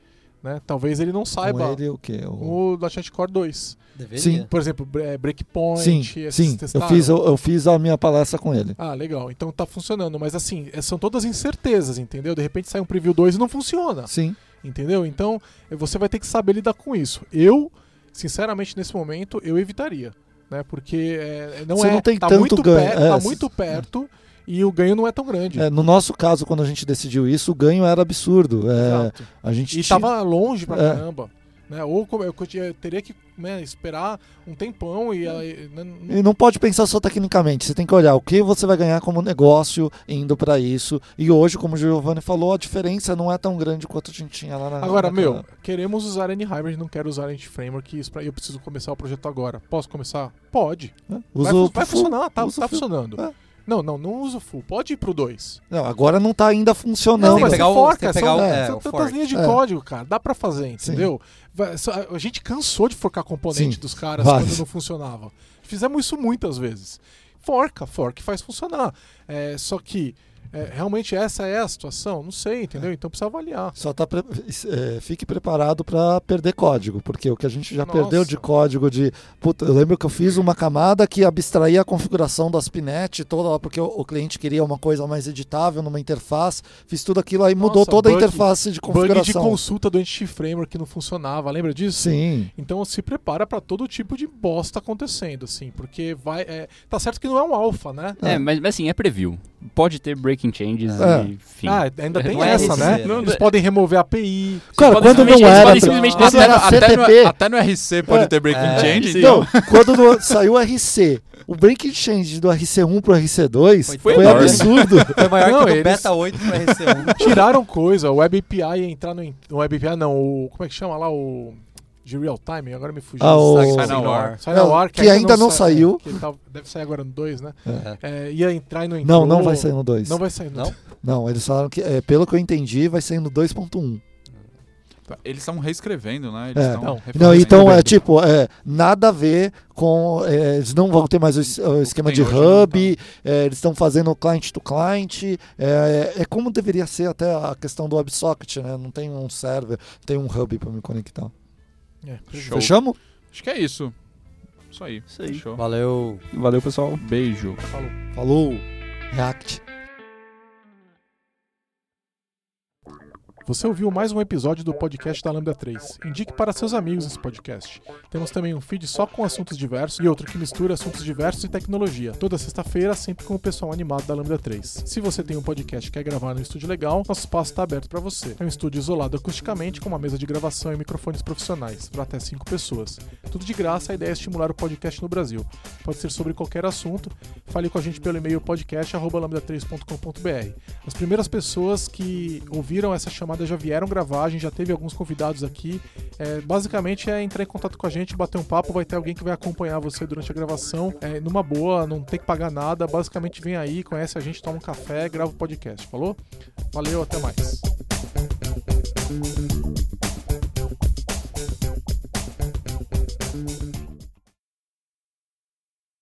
Speaker 1: Né? Talvez ele não saiba
Speaker 2: Com ele o quê? O-
Speaker 1: o .NET Core 2.
Speaker 5: Deveria.
Speaker 2: Sim.
Speaker 1: Por exemplo, é, Breakpoint,
Speaker 2: Sim,
Speaker 1: esses
Speaker 2: sim, eu fiz, eu, eu fiz a minha palestra com ele.
Speaker 1: Ah, legal. Então tá funcionando. Mas assim, é- são todas incertezas, entendeu? De repente sai um preview 2 e não funciona.
Speaker 2: Sim.
Speaker 1: Entendeu? Então eh, você vai ter que saber lidar com isso. Eu, sinceramente, nesse momento, eu evitaria. Né? Porque eh, não
Speaker 2: Você
Speaker 1: é.
Speaker 2: não tem
Speaker 1: tá
Speaker 2: tanto
Speaker 1: muito
Speaker 2: ganho,
Speaker 1: perto,
Speaker 2: é,
Speaker 1: tá muito perto e o ganho não é tão grande.
Speaker 2: É, no nosso caso, quando a gente decidiu isso, o ganho era absurdo. É, a gente
Speaker 1: E
Speaker 2: tinha-
Speaker 1: tava longe pra
Speaker 2: É.
Speaker 1: caramba. Né? Ou eu teria que né, esperar um tempão e, né, não-
Speaker 2: E não pode pensar só tecnicamente, você tem que olhar o que você vai ganhar como negócio indo pra isso. E hoje, como o Giovanni falou, a diferença não é tão grande quanto a gente tinha lá na
Speaker 1: Agora,
Speaker 2: naquela-
Speaker 1: meu, queremos usar N-Hybrid, não quero usar N-Framework, isso pra- eu preciso começar o projeto agora. Posso começar? Pode.
Speaker 2: né?
Speaker 1: Vai, vai funcionar, tá, tá funcionando.
Speaker 2: É.
Speaker 1: Não, não, não usa o full. Pode ir pro 2.
Speaker 2: Não, agora não tá ainda funcionando.
Speaker 5: Tem
Speaker 1: mas
Speaker 5: pegar o-
Speaker 1: forca,
Speaker 5: tem que
Speaker 1: são,
Speaker 5: pegar o-
Speaker 1: é,
Speaker 5: é,
Speaker 1: são
Speaker 5: o
Speaker 1: tantas
Speaker 5: fork.
Speaker 1: linhas de
Speaker 2: É.
Speaker 1: código, cara. Dá pra fazer, entendeu? Vai- A gente cansou de forcar componente
Speaker 2: Sim.
Speaker 1: dos caras
Speaker 2: Vários.
Speaker 1: quando não funcionava. Fizemos isso muitas vezes. Forca, fork faz funcionar. É, só que é, realmente essa é a situação? Não sei, entendeu? Então precisa avaliar.
Speaker 2: Só tá pre- é, fique preparado para perder código, porque o que a gente já
Speaker 1: Nossa.
Speaker 2: perdeu de código de. Puta, eu lembro que eu fiz uma camada que abstraía a configuração das Pinet toda lá, porque o, o cliente queria uma coisa mais editável numa interface. Fiz tudo aquilo aí, mudou
Speaker 1: Nossa,
Speaker 2: toda
Speaker 1: bug-
Speaker 2: a interface de
Speaker 1: Bug de
Speaker 2: configuração.
Speaker 1: consulta do Entity Framework que não funcionava, lembra disso?
Speaker 2: Sim.
Speaker 1: Então se prepara pra todo tipo de bosta acontecendo, assim, porque vai. é, tá certo que não é um alpha, né?
Speaker 4: É, mas, mas assim, é preview. Pode ter breaking changes
Speaker 2: É.
Speaker 4: e fim.
Speaker 1: Ah, ainda tem
Speaker 5: Não é
Speaker 1: essa, né?
Speaker 4: Não-
Speaker 1: Eles podem remover a API.
Speaker 2: Cara, quando não era.
Speaker 4: podem simplesmente
Speaker 2: Quando
Speaker 3: até,
Speaker 2: era
Speaker 3: no, até, no, até no RC pode
Speaker 2: É.
Speaker 3: ter breaking
Speaker 5: É,
Speaker 3: change.
Speaker 4: sim.
Speaker 3: então-
Speaker 2: Não, quando no- [laughs] saiu o RC, o breaking change do RC1 pro RC2
Speaker 5: Foi
Speaker 2: foi,
Speaker 4: enorme.
Speaker 2: absurdo. [laughs]
Speaker 5: Foi maior
Speaker 1: Não,
Speaker 5: que o Beta 8 pro RC1.
Speaker 1: Tiraram coisa, o Web API ia entrar no. O Web API não, o. Como é que chama lá? O. De real time, agora me fugiu.
Speaker 2: Ah, o- Não,
Speaker 1: war,
Speaker 2: que ainda não saiu.
Speaker 1: é, que tá- deve sair agora no 2, né?
Speaker 5: É.
Speaker 1: É, ia entrar e não entrou.
Speaker 2: Não, não vai sair no 2.
Speaker 1: Não vai sair no
Speaker 5: Não?
Speaker 2: Não, eles falaram que, é, pelo que eu entendi, vai sair no 2.1.
Speaker 3: Eles estão reescrevendo, né? Eles
Speaker 2: É.
Speaker 3: estão
Speaker 1: Não.
Speaker 2: Não, então é tipo, é, nada a ver com. é, eles não vão ter mais o, o esquema de
Speaker 3: não
Speaker 2: hub, é, eles estão fazendo client to client. É, é como deveria ser até a questão do WebSocket, né? Não tem um server, tem um hub para me conectar.
Speaker 1: É,
Speaker 3: Show.
Speaker 2: Fechamos?
Speaker 3: Acho que é isso. Isso aí.
Speaker 4: Isso aí.
Speaker 3: Fechou.
Speaker 5: Valeu.
Speaker 4: Valeu, pessoal.
Speaker 3: Beijo.
Speaker 1: Falou.
Speaker 2: Falou! React.
Speaker 1: Você ouviu mais um episódio do podcast da Lambda 3. Indique para seus amigos esse podcast. Temos também um feed só com assuntos diversos e outro que mistura assuntos diversos e tecnologia. Toda sexta-feira, sempre com o pessoal animado da Lambda 3. Se você tem um podcast e quer gravar no estúdio legal, nosso espaço está aberto para você. É um estúdio isolado acusticamente, com uma mesa de gravação e microfones profissionais, para até 5 pessoas. Tudo de graça, a ideia é estimular o podcast no Brasil. Pode ser sobre qualquer assunto. Fale com a gente pelo e-mail podcast.lambda3.com.br. As primeiras pessoas que ouviram essa chamada já vieram gravar, a gente já teve alguns convidados aqui. É, basicamente é entrar em contato com a gente, bater um papo, vai ter alguém que vai acompanhar você durante a gravação. É, numa boa, não tem que pagar nada. Basicamente vem aí, conhece a gente, toma um café, grava o podcast. Falou? Valeu, até mais.